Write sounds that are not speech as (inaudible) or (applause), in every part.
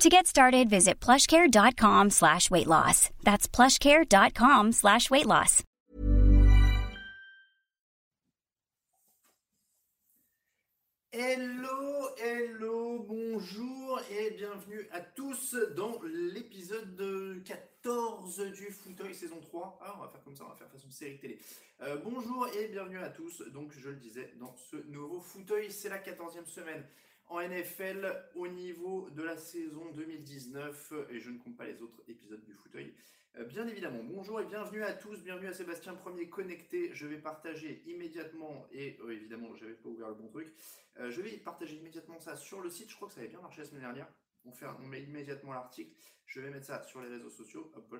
To get started, visit plushcare.com slash weight loss. That's plushcare.com slash weight loss. Hello, hello, bonjour et bienvenue à tous dans l'épisode 14 du Fauteuil saison 3. Ah, on va faire comme ça, on va faire façon série télé. Euh, bonjour et bienvenue à tous. Donc, je le disais, dans ce nouveau fauteuil, c'est la 14e semaine en NFL au niveau de la saison 2019 et je ne compte pas les autres épisodes du fauteuil. Euh, bien évidemment, bonjour et bienvenue à tous, bienvenue à Sébastien Premier connecté. Je vais partager immédiatement, et euh, évidemment, je pas ouvert le bon truc, euh, je vais partager immédiatement ça sur le site. Je crois que ça avait bien marché la semaine dernière. On, fait, met immédiatement l'article. Je vais mettre ça sur les réseaux sociaux, hop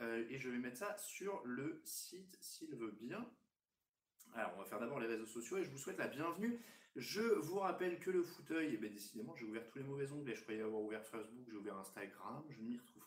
et je vais mettre ça sur le site s'il veut bien. Alors, on va faire d'abord les réseaux sociaux et je vous souhaite la bienvenue. Je vous rappelle que le fauteuil, eh bien, décidément, j'ai ouvert tous les mauvais onglets. Je croyais avoir ouvert Facebook, j'ai ouvert Instagram, je ne m'y retrouve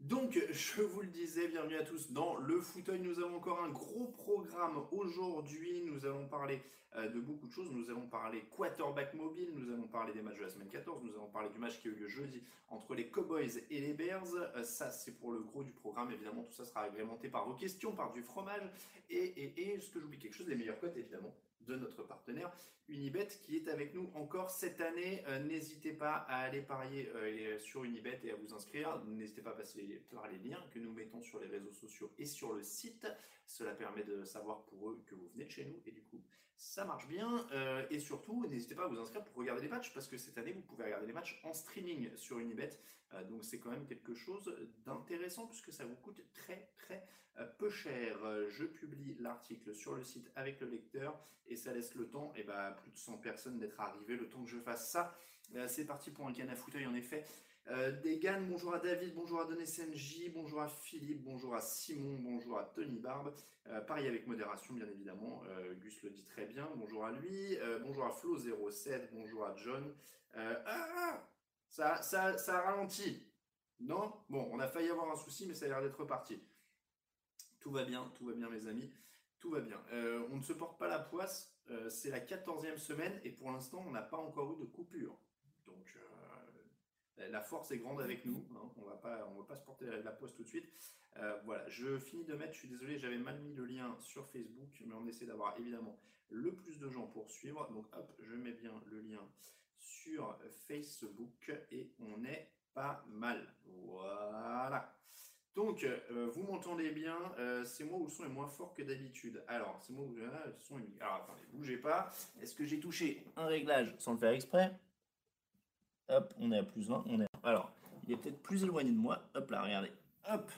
donc, je vous le disais, bienvenue à tous dans le fauteuil. Nous avons encore un gros programme aujourd'hui. Nous allons parler euh, de beaucoup de choses. Nous allons parler quarterback mobile, nous allons parler des matchs de la semaine 14, nous allons parler du match qui a eu lieu jeudi entre les Cowboys et les Bears. Euh, ça, c'est pour le gros du programme. Évidemment, tout ça sera agrémenté par vos questions, par du fromage. Et, et, et ce que j'oublie quelque chose, les meilleures cotes, évidemment de notre partenaire Unibet qui est avec nous encore cette année. Euh, n'hésitez pas à aller parier euh, sur Unibet et à vous inscrire. N'hésitez pas à passer par les liens que nous mettons sur les réseaux sociaux et sur le site. Cela permet de savoir pour eux que vous venez de chez nous et du coup ça marche bien. Euh, et surtout, n'hésitez pas à vous inscrire pour regarder les matchs parce que cette année vous pouvez regarder les matchs en streaming sur Unibet. donc c'est quand même quelque chose d'intéressant puisque ça vous coûte très très euh, peu cher. Euh, je publie l'article sur le site avec le lecteur et ça laisse le temps, et ben, plus de 100 personnes d'être arrivées, le temps que je fasse ça. Euh, c'est parti pour un canne à fauteuil en effet. Euh, Degan, bonjour à David, bonjour à SNJ, bonjour à Philippe, bonjour à Simon, bonjour à Tony Barbe. pareil avec modération, bien évidemment. Gus le dit très bien. Bonjour à lui. bonjour à Flo07. Bonjour à John. ah, ça, ça, ça a ralenti. Non? Bon, on a failli avoir un souci, mais ça a l'air d'être reparti. Tout va bien, tout va bien mes amis, tout va bien. Euh, on ne se porte pas la poisse, euh, c'est la 14e semaine et pour l'instant on n'a pas encore eu de coupure. Euh, la force est grande avec nous, hein. on va pas, on va pas se porter la poisse tout de suite. voilà, je finis de mettre, je suis désolé, j'avais mal mis le lien sur Facebook, mais on essaie d'avoir évidemment le plus de gens pour suivre. Donc hop, je mets bien le lien sur Facebook et on est pas mal. Voilà. Donc, euh, vous m'entendez bien, euh, c'est moi où le son est moins fort que d'habitude? Alors, c'est moi où le son est... Alors, attendez, bougez pas. Est-ce que j'ai touché un réglage sans le faire exprès? Hop, on est à plus 20, on est... Alors, il est peut-être plus éloigné de moi. Hop là, regardez. Hop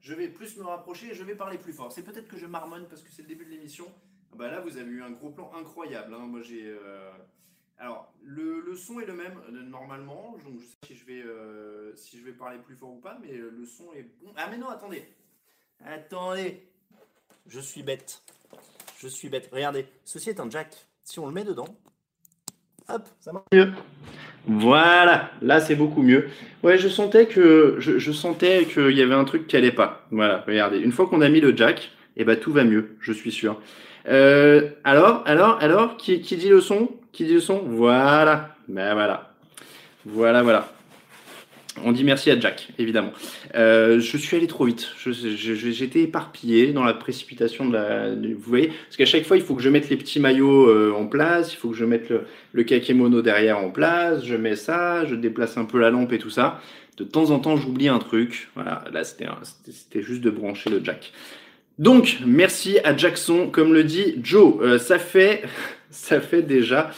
Je vais plus me rapprocher et je vais parler plus fort. C'est peut-être que je marmonne parce que c'est le début de l'émission. Ah bah là, vous avez eu un gros plan incroyable. Hein. Moi, j'ai... Euh, alors, le, son est le même euh, normalement, donc je sais si je, vais, euh, si je vais parler plus fort ou pas, mais le son est bon. Ah mais non, attendez Attendez Je suis bête. Je suis bête. Regardez, ceci est un jack. Si on le met dedans, hop, ça marche mieux. Voilà, là c'est beaucoup mieux. Ouais, je sentais que je, sentais qu'il y avait un truc qui allait pas. Voilà, regardez. Une fois qu'on a mis le jack, eh ben tout va mieux, je suis sûr. alors, alors, alors, qui, qui dit le son? Qui dit le son? Voilà. Ben voilà. Voilà, voilà. On dit merci à Jack, évidemment. Euh, je suis allé trop vite. J'étais éparpillé dans la précipitation de la. Vous voyez Parce qu'à chaque fois, il faut que je mette les petits maillots euh, en place, il faut que je mette le, le kakémono derrière en place, je mets ça, je déplace un peu la lampe et tout ça. De temps en temps, j'oublie un truc. Voilà, là, c'était juste de brancher le jack. Donc, merci à Jackson, comme le dit Joe. ça fait, (laughs) ça fait déjà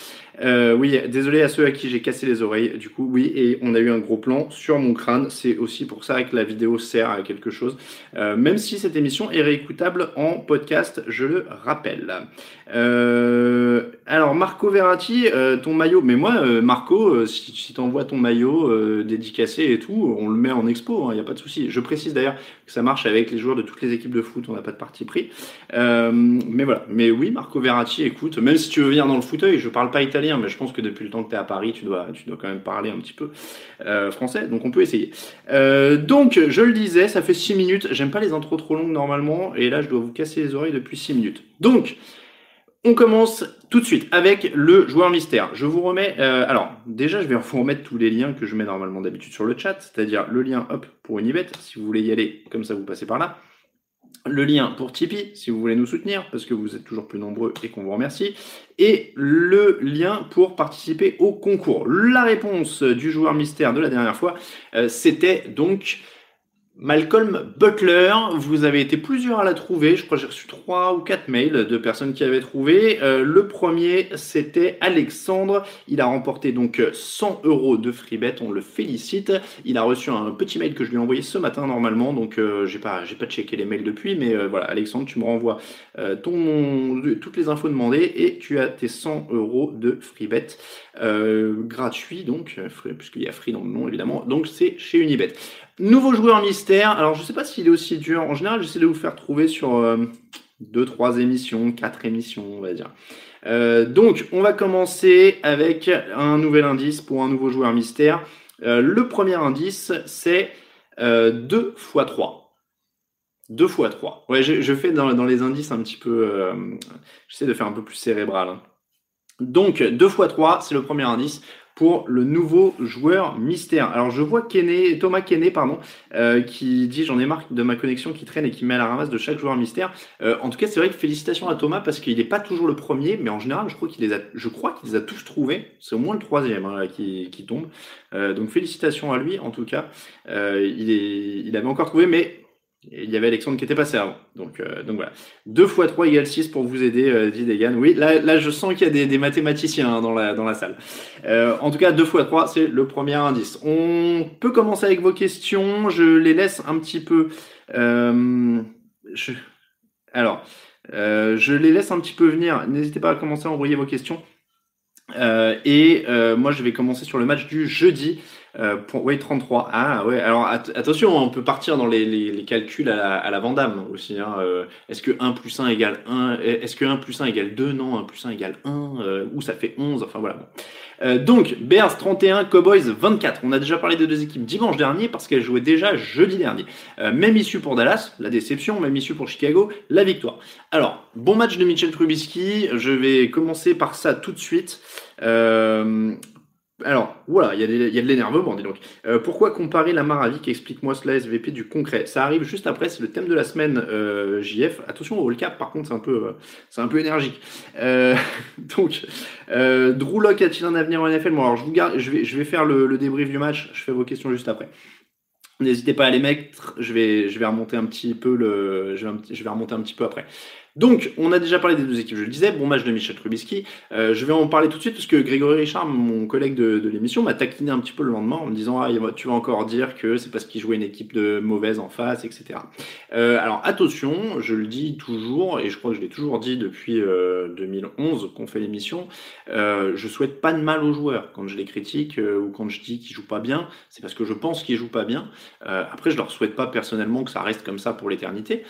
euh, oui, désolé à ceux à qui j'ai cassé les oreilles. Du coup, oui, et on a eu un gros plan sur mon crâne. C'est aussi pour ça que la vidéo sert à quelque chose. Euh, même si cette émission est réécoutable en podcast, je le rappelle. Euh, alors, Marco Verratti, ton maillot. Mais moi, Marco, si, si tu envoies ton maillot dédicacé et tout, on le met en expo, il hein, n'y a pas de souci. Je précise d'ailleurs que ça marche avec les joueurs de toutes les équipes de foot, on n'a pas de parti pris. mais voilà. Mais oui, Marco Verratti, écoute, même si tu veux venir dans le fauteuil, je parle pas italien mais je pense que depuis le temps que tu es à Paris, tu dois, tu dois quand même parler un petit peu euh, français, donc on peut essayer. Euh, donc, je le disais, ça fait 6 minutes, j'aime pas les intros trop longues normalement, et là, je dois vous casser les oreilles depuis 6 minutes. Donc, on commence tout de suite avec le joueur mystère. Je vous remets, euh, alors déjà, je vais vous remettre tous les liens que je mets normalement d'habitude sur le chat, c'est-à-dire le lien hop pour Unibet, si vous voulez y aller, comme ça vous passez par là le lien pour Tipeee si vous voulez nous soutenir parce que vous êtes toujours plus nombreux et qu'on vous remercie et le lien pour participer au concours. La réponse du joueur mystère de la dernière fois, euh, c'était donc Malcolm Butler, vous avez été plusieurs à la trouver. Je crois que j'ai reçu trois ou quatre mails de personnes qui avaient trouvé. Euh, le premier, c'était Alexandre. Il a remporté donc 100 euros de freebet. On le félicite. Il a reçu un petit mail que je lui ai envoyé ce matin normalement. Donc, euh, j'ai pas, j'ai pas checké les mails depuis, mais euh, voilà, Alexandre, tu me renvoies ton, toutes les infos demandées et tu as tes 100 euros de freebet gratuit. Donc, puisqu'il y a free dans le nom évidemment. Donc, c'est chez Unibet. Nouveau joueur mystère. Alors, je ne sais pas s'il est aussi dur. En général, j'essaie de vous faire trouver sur 2, euh, 3 émissions, 4 émissions, on va dire. Euh, donc, on va commencer avec un nouvel indice pour un nouveau joueur mystère. Euh, le premier indice, c'est 2 x 3. 2 x 3. Ouais, je, fais dans, les indices un petit peu. J'essaie de faire un peu plus cérébral. Hein. Donc, 2 x 3, c'est le premier indice pour le nouveau joueur mystère. Alors je vois Thomas Kenney pardon, euh, qui dit j'en ai marre de ma connexion qui traîne et qui met à la ramasse de chaque joueur mystère. Euh, en tout cas, c'est vrai que félicitations à Thomas parce qu'il n'est pas toujours le premier, mais en général, je crois qu'il les a, je crois les a tous trouvés. C'est au moins le troisième hein, qui, tombe. Euh, donc félicitations à lui en tout cas. il avait encore trouvé, mais il y avait Alexandre qui était passé avant. Donc, euh, donc voilà. 2 x 3 égale 6 pour vous aider, euh, dit Degan. Oui, là, là je sens qu'il y a des, mathématiciens hein, dans, la, dans la salle. Euh, en tout cas, 2 x 3, c'est le premier indice. On peut commencer avec vos questions. Je les laisse un petit peu. alors, je les laisse un petit peu venir. N'hésitez pas à commencer à envoyer vos questions. et moi, je vais commencer sur le match du jeudi. Euh, oui, 33. Ah ouais, alors attention, on peut partir dans les, calculs à la, à la Vandame aussi. Hein. Euh, est-ce que 1 plus 1 égale 1 Est-ce que 1 plus 1 égale 2 Non, 1 plus 1 égale 1 euh, Ou ça fait 11 Enfin voilà. donc, Bears 31, Cowboys 24. On a déjà parlé des deux équipes dimanche dernier parce qu'elles jouaient déjà jeudi dernier. même issue pour Dallas, la déception. Même issue pour Chicago, la victoire. Alors, bon match de Mitchell Trubisky. Je vais commencer par ça tout de suite. Euh, alors, voilà, il y, a de l'énervement, dis donc. Euh, pourquoi comparer la Maravik Explique-moi cela, SVP, du concret? Ça arrive juste après, c'est le thème de la semaine euh, JF. Attention au cap, par contre, c'est un peu, euh, c'est un peu énergique. (laughs) donc, Drew Locke a-t-il un avenir en NFL Bon, alors, je, vous garde, je, vais, je vais faire le, débrief du match, je fais vos questions juste après. N'hésitez pas à les mettre, je vais, je vais remonter un petit peu le, je vais remonter un petit peu après. Donc, on a déjà parlé des deux équipes, je le disais, bon match de Michel Trubisky. Euh, je vais en parler tout de suite parce que Grégory Richard, mon collègue de, l'émission, m'a taquiné un petit peu le lendemain en me disant ah, tu vas encore dire que c'est parce qu'il jouait une équipe de mauvaise en face, etc. Euh, alors attention, je le dis toujours et je crois que je l'ai toujours dit depuis 2011 euh, qu'on fait l'émission. je souhaite pas de mal aux joueurs quand je les critique ou quand je dis qu'ils jouent pas bien, c'est parce que je pense qu'ils jouent pas bien. après, je leur souhaite pas personnellement que ça reste comme ça pour l'éternité.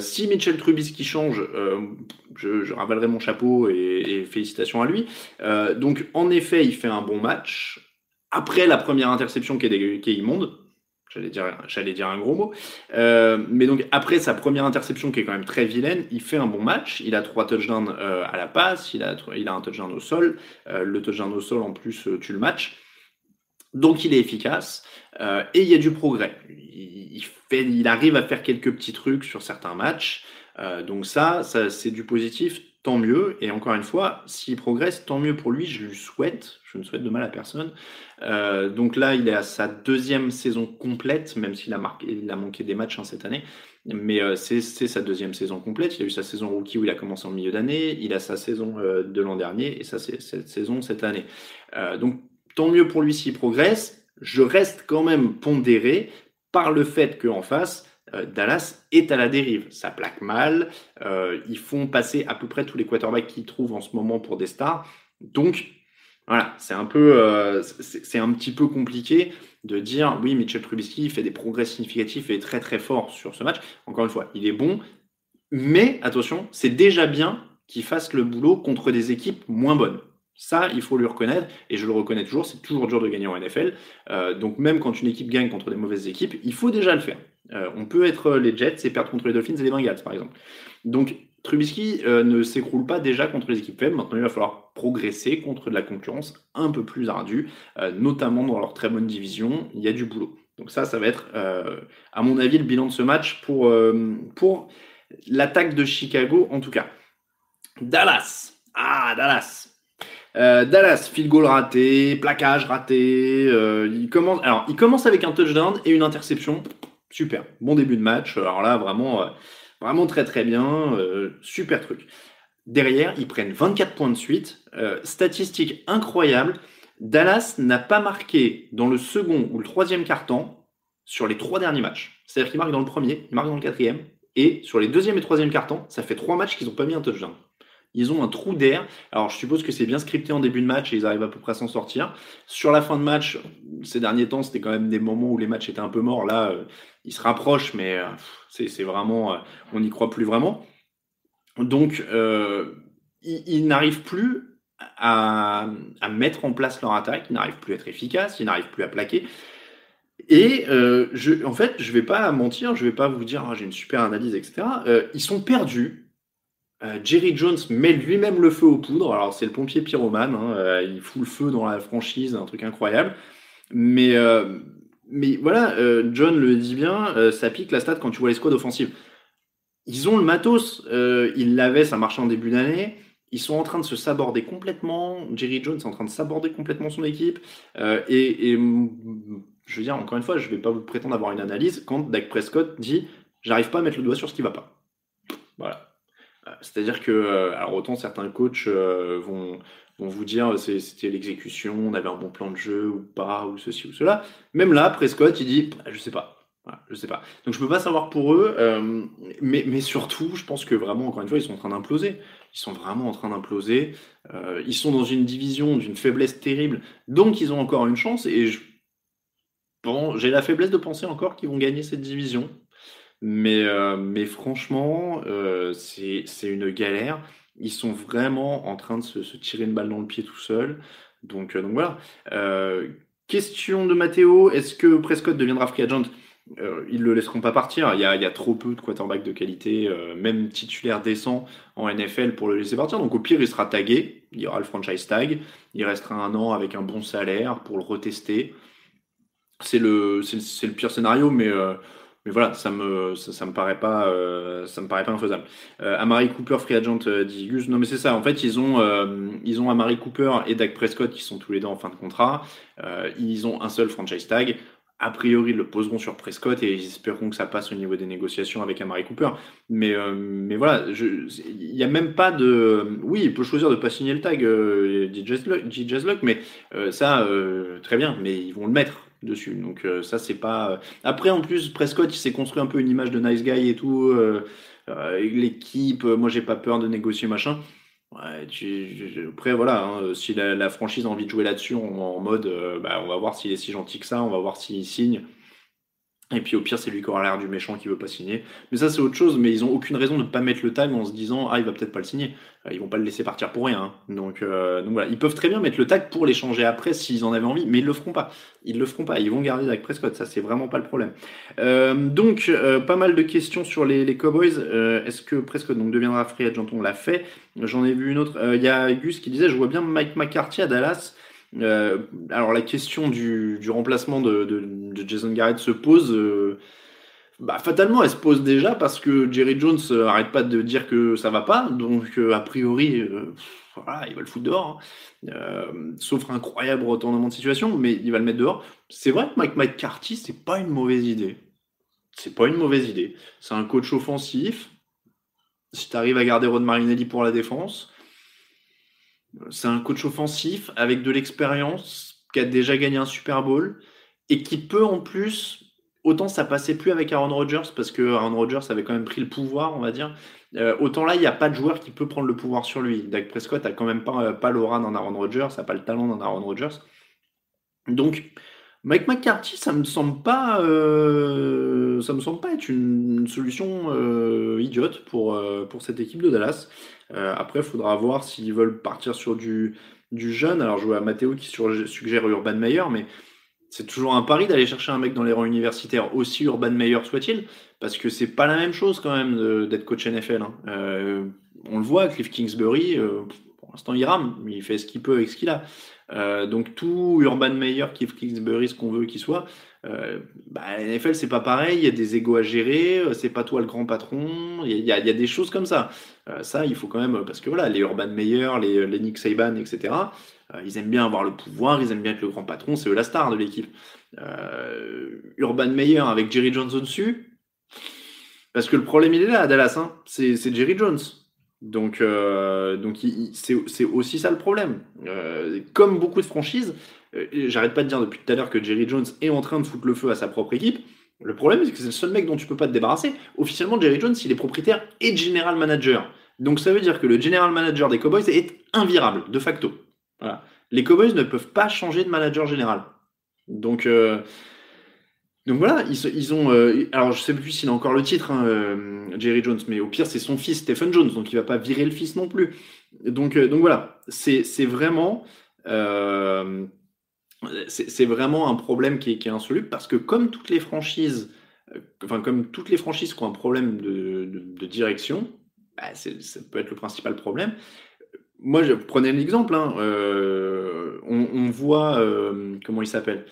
si Michel Trubisky change euh, je, ravalerai mon chapeau et, félicitations à lui. Euh, donc, en effet, il fait un bon match. Après la première interception qui est, immonde, j'allais dire, j'allais dire un gros mot. Euh, mais donc après sa première interception qui est quand même très vilaine, il fait un bon match. Il a trois touchdowns à la passe, il a, il a un touchdown au sol. le touchdown au sol en plus tue le match. Donc il est efficace et il y a du progrès. Il, fait, il arrive à faire quelques petits trucs sur certains matchs. Euh, donc ça, ça c'est du positif, tant mieux. Et encore une fois, s'il progresse, tant mieux pour lui, je lui souhaite. Je ne souhaite de mal à personne. Euh, donc là, il est à sa deuxième saison complète, même s'il a, manqué des matchs hein, cette année. mais c'est sa deuxième saison complète. Il a eu sa saison rookie où il a commencé en milieu d'année, il a sa saison de l'an dernier et c'est cette saison cette année. donc tant mieux pour lui s'il progresse. Je reste quand même pondéré par le fait qu'en face, Dallas est à la dérive. Ça plaque mal. ils font passer à peu près tous les quarterbacks qu'ils trouvent en ce moment pour des stars. Donc, voilà, c'est un peu, euh, c'est un petit peu compliqué de dire oui, Mitchell Trubisky fait des progrès significatifs et est très très fort sur ce match. Encore une fois, il est bon, mais attention, c'est déjà bien qu'il fasse le boulot contre des équipes moins bonnes. Ça, il faut lui reconnaître, et je le reconnais toujours, c'est toujours dur de gagner en NFL. Euh, donc même quand une équipe gagne contre des mauvaises équipes, il faut déjà le faire. Euh, on peut être les Jets et perdre contre les Dolphins et les Bengals, par exemple. Donc Trubisky euh, ne s'écroule pas déjà contre les équipes faibles. Maintenant, il va falloir progresser contre de la concurrence un peu plus ardue, euh, notamment dans leur très bonne division. Il y a du boulot. Donc ça, ça va être, à mon avis, le bilan de ce match pour, pour l'attaque de Chicago, en tout cas. Dallas. Ah, Dallas. Dallas, field goal raté, plaquage raté. il, commence, alors, il commence avec un touchdown et une interception. Super. Bon début de match. Alors là, vraiment Vraiment très très bien, euh, super truc. Derrière, ils prennent 24 points de suite. Euh, statistique incroyable. Dallas n'a pas marqué dans le second ou le troisième quart-temps sur les trois derniers matchs. C'est-à-dire qu'ils marquent dans le premier, ils marquent dans le quatrième, et sur les deuxième et troisième quart-temps, ça fait trois matchs qu'ils n'ont pas mis un touchdown. Ils ont un trou d'air. Alors, je suppose que c'est bien scripté en début de match et ils arrivent à peu près à s'en sortir. Sur la fin de match, ces derniers temps, c'était quand même des moments où les matchs étaient un peu morts. Là, euh, ils se rapprochent, mais euh, c'est vraiment, euh, on n'y croit plus vraiment. Donc, ils, n'arrivent plus à, mettre en place leur attaque, ils n'arrivent plus à être efficaces, ils n'arrivent plus à plaquer. Et en fait, je ne vais pas mentir, je ne vais pas vous dire ah, j'ai une super analyse, etc. ils sont perdus euh, Jerry Jones met lui-même le feu aux poudres. Alors, c'est le pompier pyromane. Hein, euh, il fout le feu dans la franchise, un truc incroyable. Mais, euh, voilà, John le dit bien, ça pique la stat quand tu vois les squads offensives. Ils ont le matos. ils l'avaient, ça marchait en début d'année. Ils sont en train de se saborder complètement. Jerry Jones est en train de saborder complètement son équipe. et, je veux dire, encore une fois, je ne vais pas vous prétendre avoir une analyse quand Dak Prescott dit J'arrive pas à mettre le doigt sur ce qui va pas. Voilà. Euh, c'est-à-dire que, euh, alors autant certains coachs euh, vont, vous dire c'était l'exécution, on avait un bon plan de jeu ou pas, ou ceci ou cela. Même là, Prescott, il dit je sais pas. je sais pas. Donc je peux pas savoir pour eux, mais, surtout, je pense que vraiment, encore une fois, ils sont en train d'imploser. Ils sont vraiment en train d'imploser. ils sont dans une division d'une faiblesse terrible, donc ils ont encore une chance. Et j'ai la faiblesse de penser encore qu'ils vont gagner cette division. Mais, euh, mais franchement, euh, c'est une galère. Ils sont vraiment en train de se, tirer une balle dans le pied tout seul. Donc, euh, donc voilà. question de Matteo, est-ce que Prescott deviendra free agent? Ils ne le laisseront pas partir. Il y, a, trop peu de quarterbacks de qualité, même titulaire décent en NFL pour le laisser partir. Donc au pire, il sera tagué. Il y aura le franchise tag. Il restera un an avec un bon salaire pour le retester. C'est le, pire scénario, mais mais voilà, ça me ça, me paraît pas euh, ça me paraît pas infaisable. Euh, Amari Cooper free agent euh, dit Gus. Non mais c'est ça. En fait, ils ont ils ont Amari Cooper et Dak Prescott qui sont tous les deux en fin de contrat. ils ont un seul franchise tag. A priori, ils le poseront sur Prescott et ils espéreront que ça passe au niveau des négociations avec Amari Cooper. Mais mais voilà, il n'y a même pas de. Oui, il peut choisir de pas signer le tag DJ Luck, mais ça très bien. Mais ils vont le mettre dessus. Donc euh, ça, c'est pas... Euh, après, en plus, Prescott, il s'est construit un peu une image de nice guy et tout. Euh, l'équipe, moi, j'ai pas peur de négocier, machin. Après, voilà, hein, si la, franchise a envie de jouer là-dessus en, mode, bah, on va voir s'il est si gentil que ça, on va voir s'il signe. Et puis au pire, c'est lui qui aura l'air du méchant qui veut pas signer. Mais ça, c'est autre chose. Mais ils ont aucune raison de ne pas mettre le tag en se disant ah il va peut-être pas le signer. Euh, ils vont pas le laisser partir pour rien. Hein. Donc, euh, donc voilà, ils peuvent très bien mettre le tag pour l'échanger après s'ils en avaient envie, mais ils le feront pas. Ils le feront pas. Ils vont garder avec Prescott. Ça, c'est vraiment pas le problème. Euh, donc pas mal de questions sur les, les Cowboys. Est-ce que Prescott donc deviendra free agent? On l'a fait. J'en ai vu une autre. Il y a Gus qui disait je vois bien Mike McCarthy à Dallas. Euh, alors la question du, remplacement de, Jason Garrett se pose. Euh, bah, fatalement, elle se pose déjà parce que Jerry Jones euh, arrête pas de dire que ça va pas, donc a priori, voilà, il va le foutre dehors. Hein. sauf un incroyable retournement de situation, mais il va le mettre dehors. C'est vrai que Mike McCarthy, c'est pas une mauvaise idée. c'est pas une mauvaise idée. C'est un coach offensif. Si tu arrives à garder Rod Marinelli pour la défense, c'est un coach offensif avec de l'expérience, qui a déjà gagné un Super Bowl et qui peut en plus, autant ça passait plus avec Aaron Rodgers parce que Aaron Rodgers avait quand même pris le pouvoir, on va dire. Euh, autant là, il n'y a pas de joueur qui peut prendre le pouvoir sur lui. Dak Prescott a quand même pas, euh, pas l'aura d'un Aaron Rodgers, n'a pas le talent d'un Aaron Rodgers. Donc, Mike McCarthy, ça me semble pas, euh, ça me semble pas être une, solution idiote pour, pour cette équipe de Dallas. après, il faudra voir s'ils veulent partir sur du, du jeune. Alors, je vois Matteo qui suggère Urban Meyer, mais c'est toujours un pari d'aller chercher un mec dans les rangs universitaires, aussi Urban Meyer soit-il, parce que c'est pas la même chose quand même d'être coach NFL. Hein. Euh, on le voit, Cliff Kingsbury, euh, pour l'instant il rame, mais il fait ce qu'il peut avec ce qu'il a. Euh, donc tout Urban Meyer, Cliff Kingsbury, ce qu'on veut qu'il soit, bah, NFL c'est pas pareil, il y a des égos à gérer, c'est pas toi le grand patron, il y, a, des choses comme ça. ça, il faut quand même, parce que voilà, les Urban Meyer, les, Nick Saban, etc., euh, ils aiment bien avoir le pouvoir, ils aiment bien être le grand patron, c'est eux la star de l'équipe. Euh, Urban Meyer avec Jerry Jones au-dessus, parce que le problème il est là à Dallas, hein. c'est Jerry Jones. Donc, euh, donc c'est aussi ça le problème. comme beaucoup de franchises, j'arrête pas de dire depuis tout à l'heure que Jerry Jones est en train de foutre le feu à sa propre équipe. Le problème, c'est que c'est le seul mec dont tu peux pas te débarrasser. Officiellement, Jerry Jones, il est propriétaire et general manager. Donc ça veut dire que le general manager des Cowboys est invirable, de facto. Les Cowboys ne peuvent pas changer de manager général. Donc, euh, donc voilà, ils, ont. Euh, alors, je sais plus s'il a encore le titre, hein, euh, Jerry Jones, mais au pire, c'est son fils, Stephen Jones, donc il va pas virer le fils non plus. Donc, donc voilà, c'est vraiment. un problème qui est, insoluble parce que comme toutes les franchises, enfin comme toutes les franchises qui ont un problème de, direction, bah, ça peut être le principal problème moi, je prenais l'exemple. Hein, euh, on, voit euh, comment il s'appelle?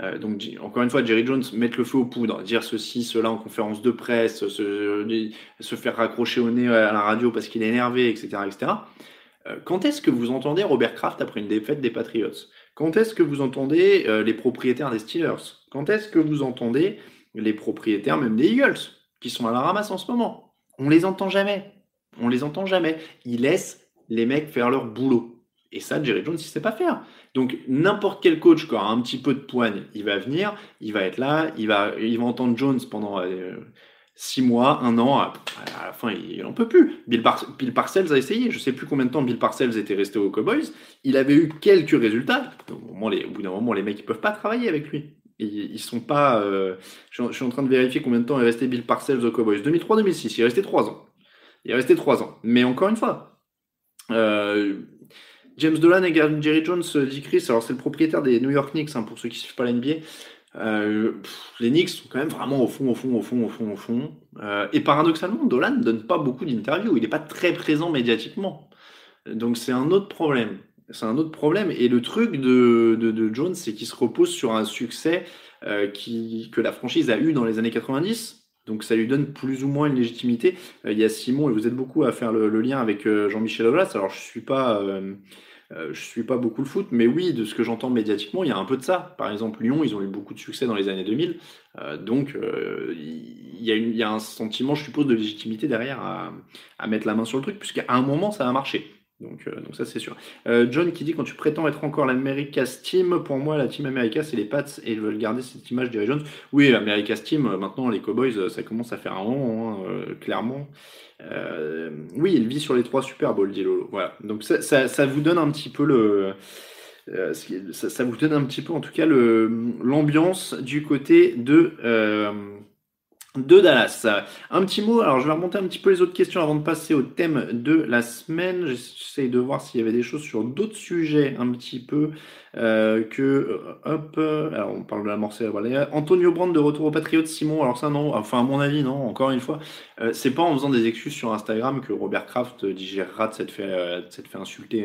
Euh, donc, encore une fois, Jerry Jones mettre le feu aux poudres, dire ceci, cela en conférence de presse, se, faire raccrocher au nez à la radio parce qu'il est énervé, etc., etc. Quand est-ce que vous entendez Robert Kraft après une défaite des Patriots? Quand est-ce que vous entendez les propriétaires des Steelers? Quand est-ce que vous entendez les propriétaires même des Eagles qui sont à la ramasse en ce moment? On les entend jamais. On les entend jamais. Ils laissent les mecs faire leur boulot. Et ça, Jerry Jones, il sait pas faire. Donc, n'importe quel coach qui a un petit peu de poigne, il va venir, il va être là, il va, il va entendre Jones pendant euh, six mois, un an. À, la fin, il n'en peut plus. Bill, Parcells a essayé. Je ne sais plus combien de temps Bill Parcells était resté aux Cowboys. Il avait eu quelques résultats. Au, bout d'un moment, les mecs, ils peuvent pas travailler avec lui. Ils, sont pas. Euh, je, suis en train de vérifier combien de temps est resté Bill Parcells aux Cowboys. 2003-2006. Il est resté trois ans. Il est resté trois ans. Mais encore une fois, euh, James Dolan et Jerry Jones, euh, dit Chris, alors c'est le propriétaire des New York Knicks, hein, pour ceux qui ne suivent pas la. Euh, les Knicks sont quand même vraiment au fond, au fond, au fond, au fond, au fond. et paradoxalement, Dolan ne donne pas beaucoup d'interviews. Il n'est pas très présent médiatiquement. Donc c'est un autre problème. C'est un autre problème. Et le truc de, de, Jones, c'est qu'il se repose sur un succès que la franchise a eu dans les années 90 donc ça lui donne plus ou moins une légitimité. Euh, il y a Simon, et vous êtes beaucoup à faire le, lien avec euh, Jean-Michel Aulas. Alors je suis euh, suis pas beaucoup le foot, mais oui, de ce que j'entends médiatiquement, il y a un peu de ça. Par exemple, Lyon, ils ont eu beaucoup de succès dans les années 2000. donc il y, a il y, a un sentiment, je suppose, de légitimité derrière à, à mettre la main sur le truc, puisqu'à un moment, ça a marché. Donc, euh, donc ça c'est sûr. Euh, John qui dit quand tu prétends être encore l'America's Team, pour moi la Team America c'est les Pats et ils veulent garder cette image Jerry Jones. Oui, l'America's Team, euh, maintenant les Cowboys ça commence à faire un rond, hein, clairement. oui, il vit sur les trois Super Bowls, dit Lolo. Voilà. Donc ça, ça, vous donne un petit peu le. Ça, ça, vous donne un petit peu en tout cas l'ambiance du côté de de Dallas. Un petit mot, alors je vais remonter un petit peu les autres questions avant de passer au thème de la semaine. J'essaie de voir s'il y avait des choses sur d'autres sujets un petit peu euh, que euh, hop, alors on parle de la morcelle, voilà. Antonio Brand de retour au Patriote, Simon, alors ça non, enfin à mon avis non, encore une fois, euh, c'est pas en faisant des excuses sur Instagram que Robert Kraft digérera de s'être fait, cette fait insulter.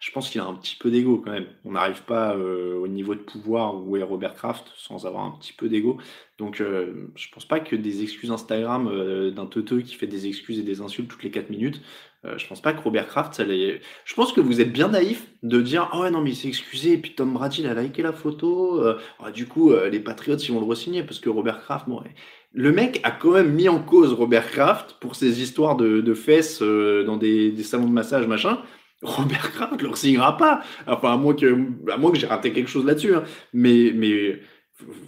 je pense qu'il a un petit peu d'ego quand même. On n'arrive pas au niveau de pouvoir où est Robert Kraft sans avoir un petit peu d'ego. Donc, euh, je pense pas que des excuses Instagram euh, d'un teuteux qui fait des excuses et des insultes toutes les 4 minutes, euh, je pense pas que Robert Kraft, ça. Je pense que vous êtes bien naïf de dire Ah ouais, non, mais il s'est excusé, et puis Tom Brady, il a liké la photo. Ah, du coup, les Patriots, ils vont le re-signer parce que Robert Kraft, bon, le mec a quand même mis en cause Robert Kraft pour ses histoires de, fesses dans des, salons de massage, machin. Robert Kraft ne le signera pas. Enfin, à moins que, j'ai raté quelque chose là-dessus. Hein. Mais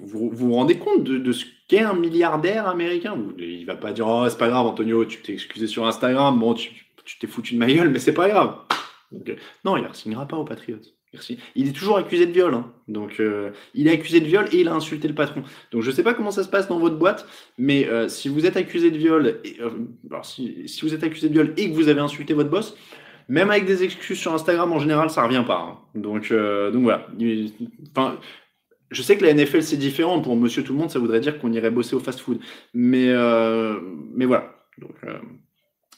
vous, vous, rendez compte de, ce qu'est un milliardaire américain? Il va pas dire Oh, c'est pas grave, Antonio, tu t'es excusé sur Instagram. Bon, tu t'es foutu de ma gueule, mais c'est pas grave. Euh, non, il ne signera pas aux Patriots. Il est toujours accusé de viol. Hein. Donc, euh, il est accusé de viol et il a insulté le patron. Donc, je ne sais pas comment ça se passe dans votre boîte, mais euh, si vous êtes accusé de viol, et, si, vous êtes accusé de viol et que vous avez insulté votre boss, même avec des excuses sur Instagram, en général, ça revient pas. Hein. Donc, donc voilà. Enfin, je sais que la NFL c'est différent. Pour Monsieur Tout le Monde, ça voudrait dire qu'on irait bosser au fast-food. Mais, mais voilà. Donc,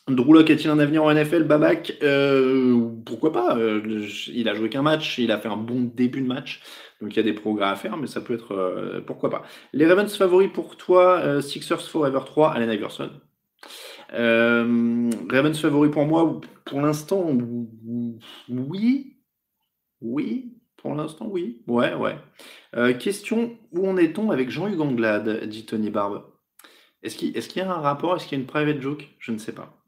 Drew Lock est-il un avenir en NFL Babac euh, Pourquoi pas? Euh, Il a joué qu'un match, il a fait un bon début de match, donc il y a des progrès à faire, mais ça peut être euh, pourquoi pas. Les Ravens favoris pour toi Sixers Forever 3, Allen Iverson. Ravens favoris pour moi, pour l'instant, oui, oui, pour l'instant, oui, ouais, ouais. question où en est-on avec Jean-Hugues Anglade dit Tony Barbe. Est-ce qu'il y a un rapport Est-ce qu'il y a une private joke? Je ne sais pas.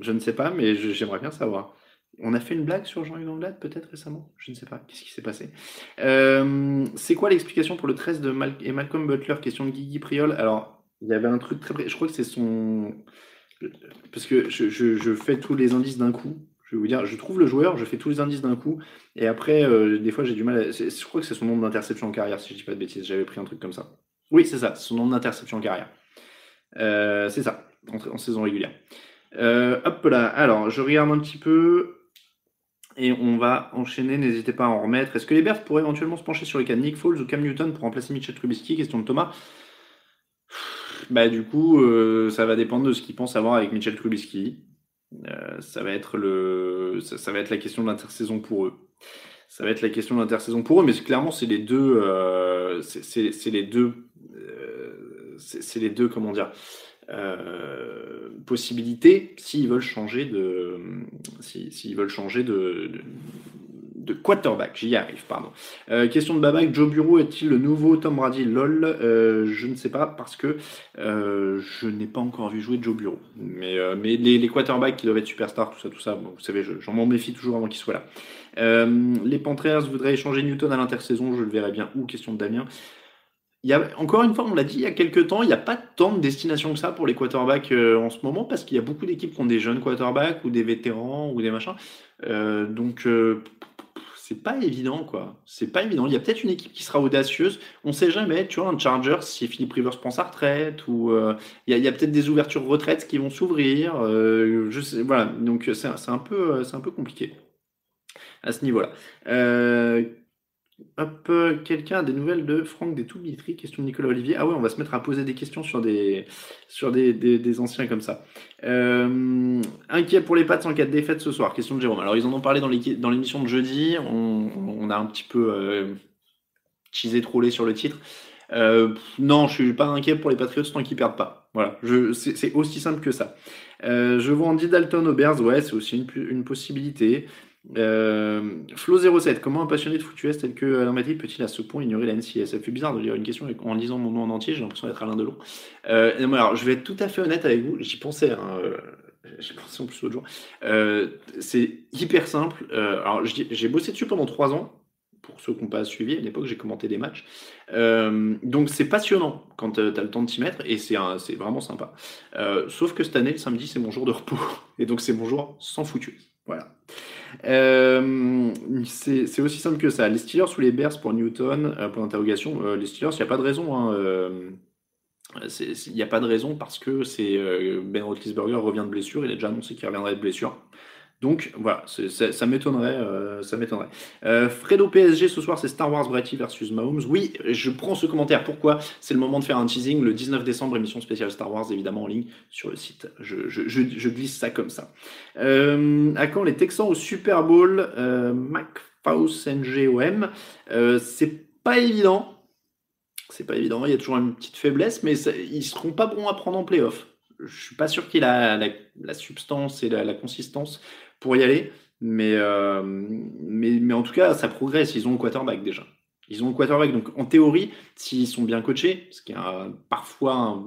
Je ne sais pas, mais j'aimerais bien savoir. On a fait une blague sur Jean-Hugues Anglade peut-être récemment? Je ne sais pas. Qu'est-ce qui s'est passé? Euh, C'est quoi l'explication pour le 13 de Malcolm Butler? Question de Guigui Priol. Alors, il y avait un truc très... Je crois que c'est son... Parce que je, fais tous les indices d'un coup. Je vais vous dire, je trouve le joueur, je fais tous les indices d'un coup. Et après, euh, des fois, j'ai du mal à... Je crois que c'est son nombre d'interceptions en carrière, si je dis pas de bêtises. J'avais pris un truc comme ça. Oui, c'est ça, son nombre d'interceptions en carrière. Euh, c'est ça, en saison régulière. Euh, hop là, alors je regarde un petit peu et on va enchaîner, n'hésitez pas à en remettre. Est-ce que les Bears pourraient éventuellement se pencher sur les cas de Nick Foles ou Cam Newton pour remplacer Mitchell Trubisky? Question de Thomas. Bah du coup, ça va dépendre de ce qu'ils pensent avoir avec Mitchell Trubisky. Euh, ça va être le, ça, va être la question de l'intersaison pour eux. Ça va être la question de l'intersaison pour eux, mais clairement c'est les deux, c'est les deux, c'est les deux, comment dire, euh, possibilité s'ils veulent changer de s'ils veulent changer de, de, quarterback. J'y arrive, pardon. Euh, question de Babac, Joe Bureau est-il le nouveau Tom Brady? LOL euh, Je ne sais pas parce que je n'ai pas encore vu jouer Joe Bureau. Mais, mais les, quarterbacks qui doivent être superstars, tout ça, tout ça, vous savez, j'en m'en méfie toujours avant qu'ils soient là. les Panthers voudraient échanger Newton à l'intersaison, je le verrai bien. Ou question de Damien. Il y a, encore une fois, on l'a dit il y a quelques temps, il n'y a pas tant de destination que ça pour les quarterbacks euh, en ce moment parce qu'il y a beaucoup d'équipes qui ont des jeunes quarterbacks ou des vétérans ou des machins. Euh, donc, euh, c'est pas évident, quoi. C'est pas évident. Il y a peut-être une équipe qui sera audacieuse. On sait jamais, tu vois, un Chargers, si Philippe Rivers prend sa retraite, ou il y a, peut-être des ouvertures retraites qui vont s'ouvrir. je sais, voilà. Donc, c'est un, peu, c'est un peu compliqué à ce niveau-là. Hop, euh, quelqu'un a des nouvelles de Franck des Toubitry Question de Nicolas Olivier. Ah ouais, on va se mettre à poser des questions sur des, sur des, des, anciens comme ça. Euh, inquiet pour les pattes en cas de défaite ce soir. Question de Jérôme. Alors, ils en ont parlé dans l'émission de jeudi. On, a un petit peu euh, trollé sur le titre. Euh, non, je suis pas inquiet pour les Patriots tant qu'ils perdent pas. Voilà, c'est aussi simple que ça. je vois Andy Dalton au Bears, ouais, c'est aussi une possibilité. Euh, Flo07, comment un passionné de foot tel que Alain Mathieu peut-il à ce point ignorer la NCS Ça fait bizarre de lire une question en lisant mon nom en entier, j'ai l'impression d'être Alain Delon. Euh, alors, je vais être tout à fait honnête avec vous, j'y pensais, hein, euh, j'ai pensé en plus l'autre jour. Euh, c'est hyper simple. Alors, j'ai bossé dessus pendant trois ans. Pour ceux qui n'ont pas suivi, à l'époque, j'ai commenté des matchs. donc, c'est passionnant quand tu as le temps de t'y mettre et c'est vraiment sympa. sauf que cette année, le samedi, c'est mon jour de repos. Et donc, c'est mon jour sans foutu. Voilà. Euh, c'est aussi simple que ça. Les Steelers ou les Bears pour Newton, euh, pour l'interrogation. Euh, les Steelers, il n'y a pas de raison. Hein, il n'y a pas de raison parce que c'est Ben Roethlisberger revient de blessure. Il a déjà annoncé qu'il reviendrait de blessure. Donc voilà, ça m'étonnerait. Euh, ça m'étonnerait. Euh, Fredo PSG ce soir, c'est Star Wars Brady versus Mahomes. Oui, je prends ce commentaire. Pourquoi? C'est le moment de faire un teasing. Le 19 décembre, émission spéciale Star Wars, évidemment en ligne sur le site. Je, glisse ça comme ça. Euh, à quand les Texans au Super Bowl? MacFaus NGOM C'est pas évident. c'est pas évident. Il y a toujours une petite faiblesse, mais ils seront pas bons à prendre en playoff. Je suis pas sûr qu'il a la, substance et la, consistance pour y aller, mais, euh, mais, mais en tout cas, ça progresse. Ils ont le quarterback déjà. Ils ont le quarterback, donc en théorie, s'ils sont bien coachés, ce qui est parfois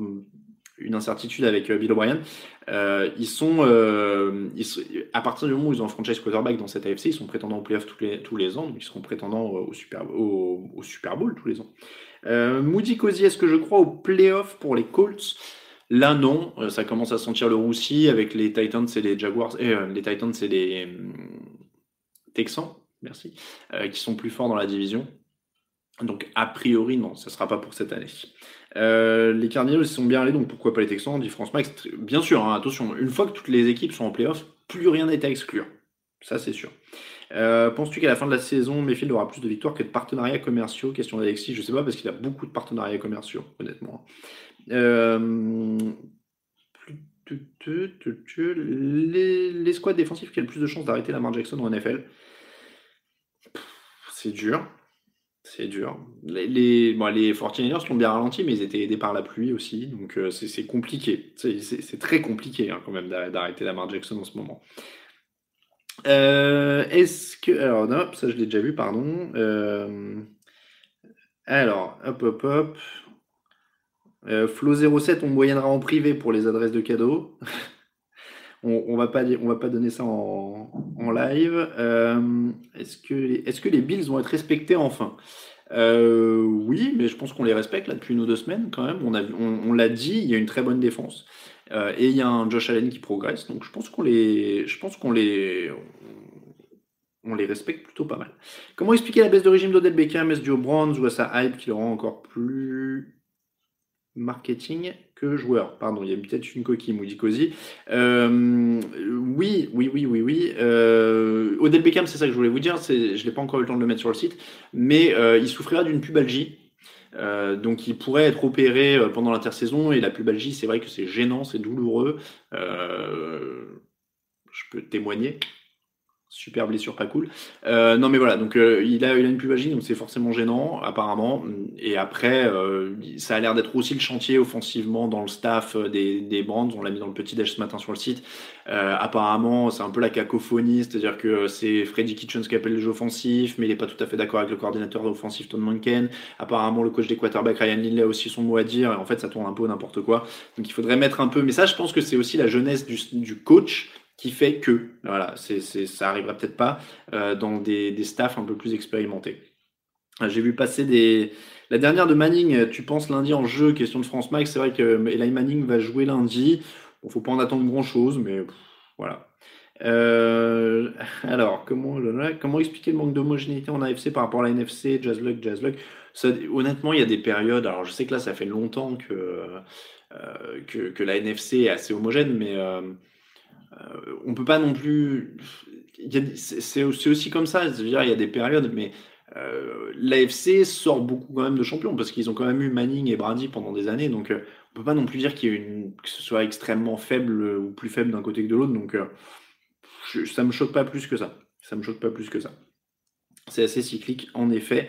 une incertitude avec euh, Bill O'Brien, euh, ils, à partir du moment où ils ont un franchise quarterback dans cette AFC, ils sont prétendants au playoff tous les, tous les ans, donc ils seront prétendants au Super, au, Super Bowl tous les ans. Moody Cozy, est-ce que je crois au playoff pour les Colts? Là, non. Euh, ça commence à sentir le roussi avec les Titans et les Jaguars. Euh, les Titans et les Texans, merci, qui sont plus forts dans la division. Donc, a priori, non, ce ne sera pas pour cette année. les Cardinals sont bien allés, donc pourquoi pas les Texans dit France Max. Bien sûr, hein, attention, une fois que toutes les équipes sont en playoff, plus rien n'est à exclure. Ça, c'est sûr. Euh, penses-tu qu'à la fin de la saison, Mayfield aura plus de victoires que de partenariats commerciaux? Question d'Alexis, je ne sais pas, parce qu'il a beaucoup de partenariats commerciaux, honnêtement. Euh, les, les squads défensifs qui ont le plus de chances d'arrêter Lamar Jackson en NFL C'est dur. C'est dur. Les, bon, les 49ers sont bien ralentis, mais ils étaient aidés par la pluie aussi. Donc euh, c'est compliqué. C'est très compliqué hein, quand même d'arrêter Lamar Jackson en ce moment. Euh, est-ce que. Alors, non, ça je l'ai déjà vu, pardon. Alors, hop, hop, hop. Euh, Flo07, on moyennera en privé pour les adresses de cadeaux. (laughs) on, on, va pas va pas donner ça en, en live. est-ce que, est-ce que les Bills vont être respectés enfin? Oui, mais je pense qu'on les respecte là depuis nos deux semaines quand même. On, a, on, l'a dit, il y a une très bonne défense. Euh, et il y a un Josh Allen qui progresse. Donc je pense qu'on les, je pense qu'on les, on les respecte plutôt pas mal. Comment expliquer la baisse de régime d'Odell Beckham? Est-ce dû ou à sa hype qui le rend encore plus marketing que joueur Pardon, il y a peut-être une coquille, Cozy. Euh, oui, oui, oui, oui, oui. Euh, Odell Beckham, c'est ça que je voulais vous dire. Je n'ai pas encore eu le temps de le mettre sur le site, mais il souffrira d'une pubalgie euh, donc il pourrait être opéré euh, pendant l'intersaison et la pubalgie, c'est vrai que c'est gênant, c'est douloureux. Euh, je peux témoigner super blessure pas cool. Euh, non mais voilà, donc euh, il, a, il a une pubalgie, donc c'est forcément gênant apparemment. Et après, euh, ça a l'air d'être aussi le chantier offensivement dans le staff des, des Brands. On l'a mis dans le petit déj ce matin sur le site. apparemment, c'est un peu la cacophonie, c'est-à-dire que c'est Freddy Kitchens qui appelle le jeu offensif, mais il n'est pas tout à fait d'accord avec le coordinateur offensif Tom Manken. Apparemment, le coach des quarterbacks Ryan Lindley a aussi son mot à dire. en fait, ça tourne un peu n'importe quoi. Donc il faudrait mettre un peu. Mais ça, je pense que c'est aussi la jeunesse du, du coach qui fait que, voilà, c'est, ça arrivera peut-être pas euh, dans des, des, staffs un peu plus expérimentés. Euh, j'ai vu passer des. La dernière de Manning, tu penses lundi en jeu, question de France Max, c'est vrai que Eli Manning va jouer lundi. Bon, faut pas en attendre grand chose, mais voilà. Euh, alors, comment, comment expliquer le manque d'homogénéité en AFC par rapport à la NFC, Jazzluck, Jazzluck ça, Honnêtement, il y a des périodes. Alors, je sais que là, ça fait longtemps que, que, que, la NFC est assez homogène, mais euh, on peut pas non plus. C'est aussi comme ça. -dire, il y a des périodes, mais euh, l'AFC sort beaucoup quand même de champions parce qu'ils ont quand même eu Manning et Brady pendant des années. Donc, euh, on peut pas non plus dire qu'il une, que ce soit extrêmement faible ou plus faible d'un côté que de l'autre. Donc, ça me choque pas plus que ça. Ça me choque pas plus que ça. C'est assez cyclique, en effet.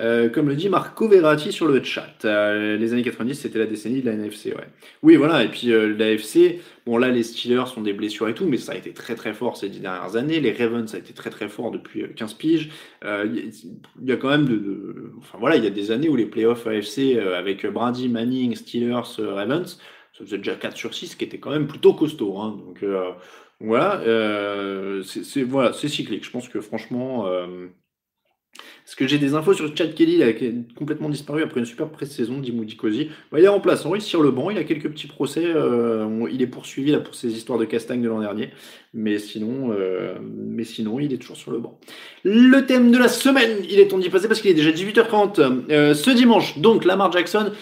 Euh, comme le dit Marco Verratti sur le chat, euh, les années 90, c'était la décennie de la NFC, ouais. Oui, voilà, et puis euh, l'AFC, bon là, les Steelers sont des blessures et tout, mais ça a été très très fort ces dix dernières années. Les Ravens, ça a été très très fort depuis 15 piges. Il y, a quand même de, Enfin voilà, il y a des années où les playoffs AFC avec Brady, Manning, Steelers, Ravens, ça faisait déjà 4 sur 6, qui était quand même plutôt costaud. Hein, donc voilà, c'est voilà, cyclique. Je pense que franchement... Est-ce que j'ai des infos sur Chad Kelly qui a complètement disparu après une super pré-saison, dit Moody Cozy. Il est remplaçant, il sur le banc, il a quelques petits procès. Euh, il est poursuivi là, pour ses histoires de castagne de l'an dernier. Mais sinon, euh, mais sinon, il est toujours sur le banc. Le thème de la semaine, il est temps d'y parce qu'il est déjà 18h30. Euh, ce dimanche, donc, Lamar Jackson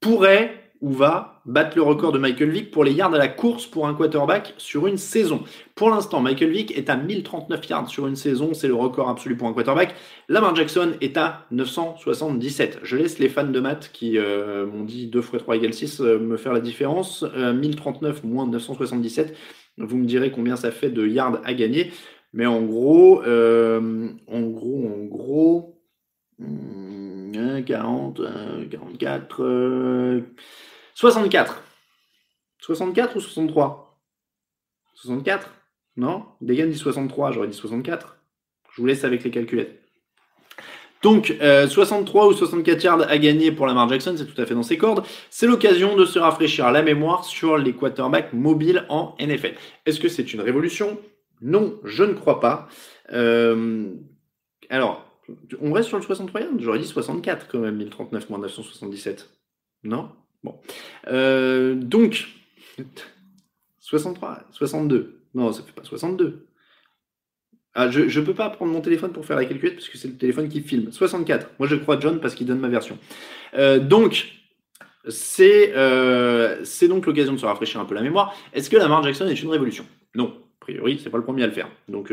pourrait ou va battre le record de Michael Vick pour les yards à la course pour un quarterback sur une saison. Pour l'instant, Michael Vick est à 1039 yards sur une saison, c'est le record absolu pour un quarterback. Lamar Jackson est à 977. Je laisse les fans de maths qui euh, m'ont dit 2 x 3 égale 6 euh, me faire la différence. 1039 euh, moins 977, vous me direz combien ça fait de yards à gagner. Mais en gros, en gros, en gros, hmm, 40, 44, 64. 64 ou 63 64 Non Degan dit 63, j'aurais dit 64. Je vous laisse avec les calculettes. Donc, 63 euh, ou 64 yards à gagner pour Lamar Jackson, c'est tout à fait dans ses cordes. C'est l'occasion de se rafraîchir la mémoire sur les quarterbacks mobiles en NFL. Est-ce que c'est une révolution? Non, je ne crois pas. Euh, alors, on reste sur le 63 yards? J'aurais dit 64 quand même, 1039 moins 977. Non? Bon. Euh, donc, 63, 62. Non, ça fait pas 62. Ah, je ne peux pas prendre mon téléphone pour faire la calculette parce que c'est le téléphone qui filme. 64. Moi, je crois John parce qu'il donne ma version. Euh, donc, c'est euh, donc l'occasion de se rafraîchir un peu la mémoire. Est-ce que Lamar Jackson est une révolution? Non. A priori, c'est pas le premier à le faire. Donc,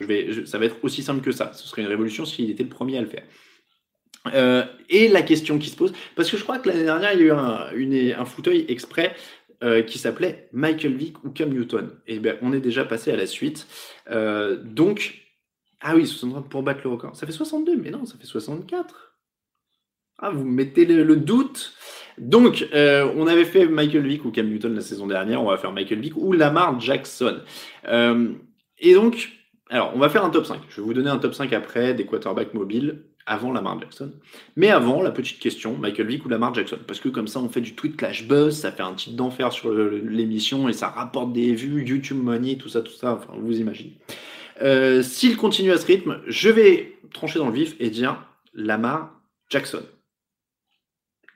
Je vais, ça va être aussi simple que ça. Ce serait une révolution s'il était le premier à le faire. Euh, et la question qui se pose, parce que je crois que l'année dernière, il y a eu un, fauteuil exprès euh, qui s'appelait Michael Vick ou Cam Newton. Et bien, on est déjà passé à la suite. Euh, donc, ah oui, 63 pour battre le record. Ça fait 62, mais non, ça fait 64. Ah, vous mettez le, doute. Donc, on avait fait Michael Vick ou Cam Newton la saison dernière. On va faire Michael Vick ou Lamar Jackson. et donc, alors, on va faire un top 5. Je vais vous donner un top 5 après des quarterbacks mobiles avant Lamar Jackson. Mais avant, la petite question, Michael Vick ou Lamar Jackson? Parce que comme ça, on fait du tweet clash buzz, ça fait un titre d'enfer sur l'émission et ça rapporte des vues, YouTube Money, tout ça, tout ça, enfin, vous imaginez. Euh, s'il continue à ce rythme, je vais trancher dans le vif et dire Lamar Jackson.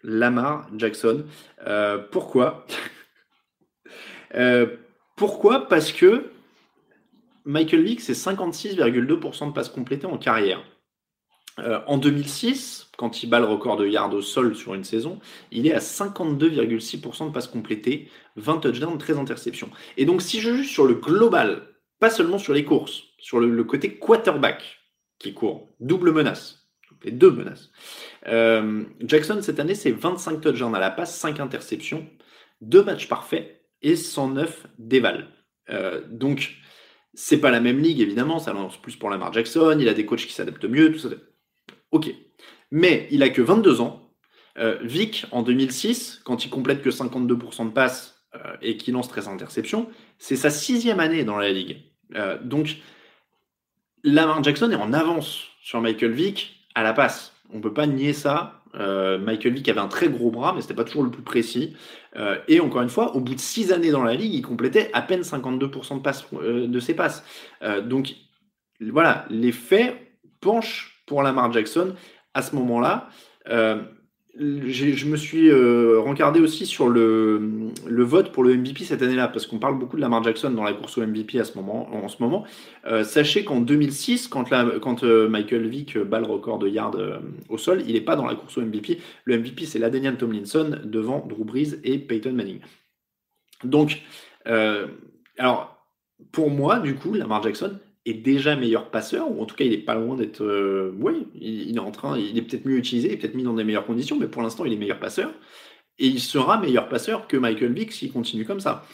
Lamar Jackson. Euh, pourquoi? (laughs) Euh, Pourquoi? Parce que Michael Vick, c'est 56,2% de passes complétées en carrière. Euh, en 2006, quand il bat le record de yards au sol sur une saison, il est à 52,6% de passes complétées, 20 touchdowns, 13 interceptions. Et donc, si je juge sur le global, pas seulement sur les courses, sur le, côté quarterback qui court, double menace, les deux menaces. Euh, Jackson, cette année, c'est 25 touchdowns à la passe, 5 interceptions, 2 matchs parfaits et 109 dévals. Euh, donc, c'est pas la même ligue, évidemment, ça lance plus pour Lamar Jackson, il a des coachs qui s'adaptent mieux, tout ça. Ok. Mais il a que 22 ans. Euh, Vic, en 2006, quand il complète que 52% de passes euh, et qu'il lance 13 interceptions, c'est sa sixième année dans la ligue. Euh, donc, Lamar Jackson est en avance sur Michael Vick à la passe. On peut pas nier ça. Euh, Michael Vick avait un très gros bras, mais c'était pas toujours le plus précis. Euh, et encore une fois, au bout de six années dans la ligue, il complétait à peine 52% de, passes, euh, de ses passes. donc voilà, les faits penchent pour Lamar Jackson à ce moment-là je me suis euh, rencardé aussi sur le, vote pour le MVP cette année-là, parce qu'on parle beaucoup de Lamar Jackson dans la course au MVP à ce moment, en ce moment. Euh, sachez qu'en 2006, quand, euh, Michael Vick bat le record de yards au sol, il n'est pas dans la course au MVP. Le MVP, c'est l'Adenian Tomlinson devant Drew Brees et Peyton Manning. Donc, alors, pour moi, du coup, Lamar Jackson, est déjà meilleur passeur, ou en tout cas il est pas loin d'être. Euh, oui, il, est en train, il est peut-être mieux utilisé, peut-être mis dans des meilleures conditions, mais pour l'instant il est meilleur passeur. Et il sera meilleur passeur que Michael Vick s'il continue comme ça.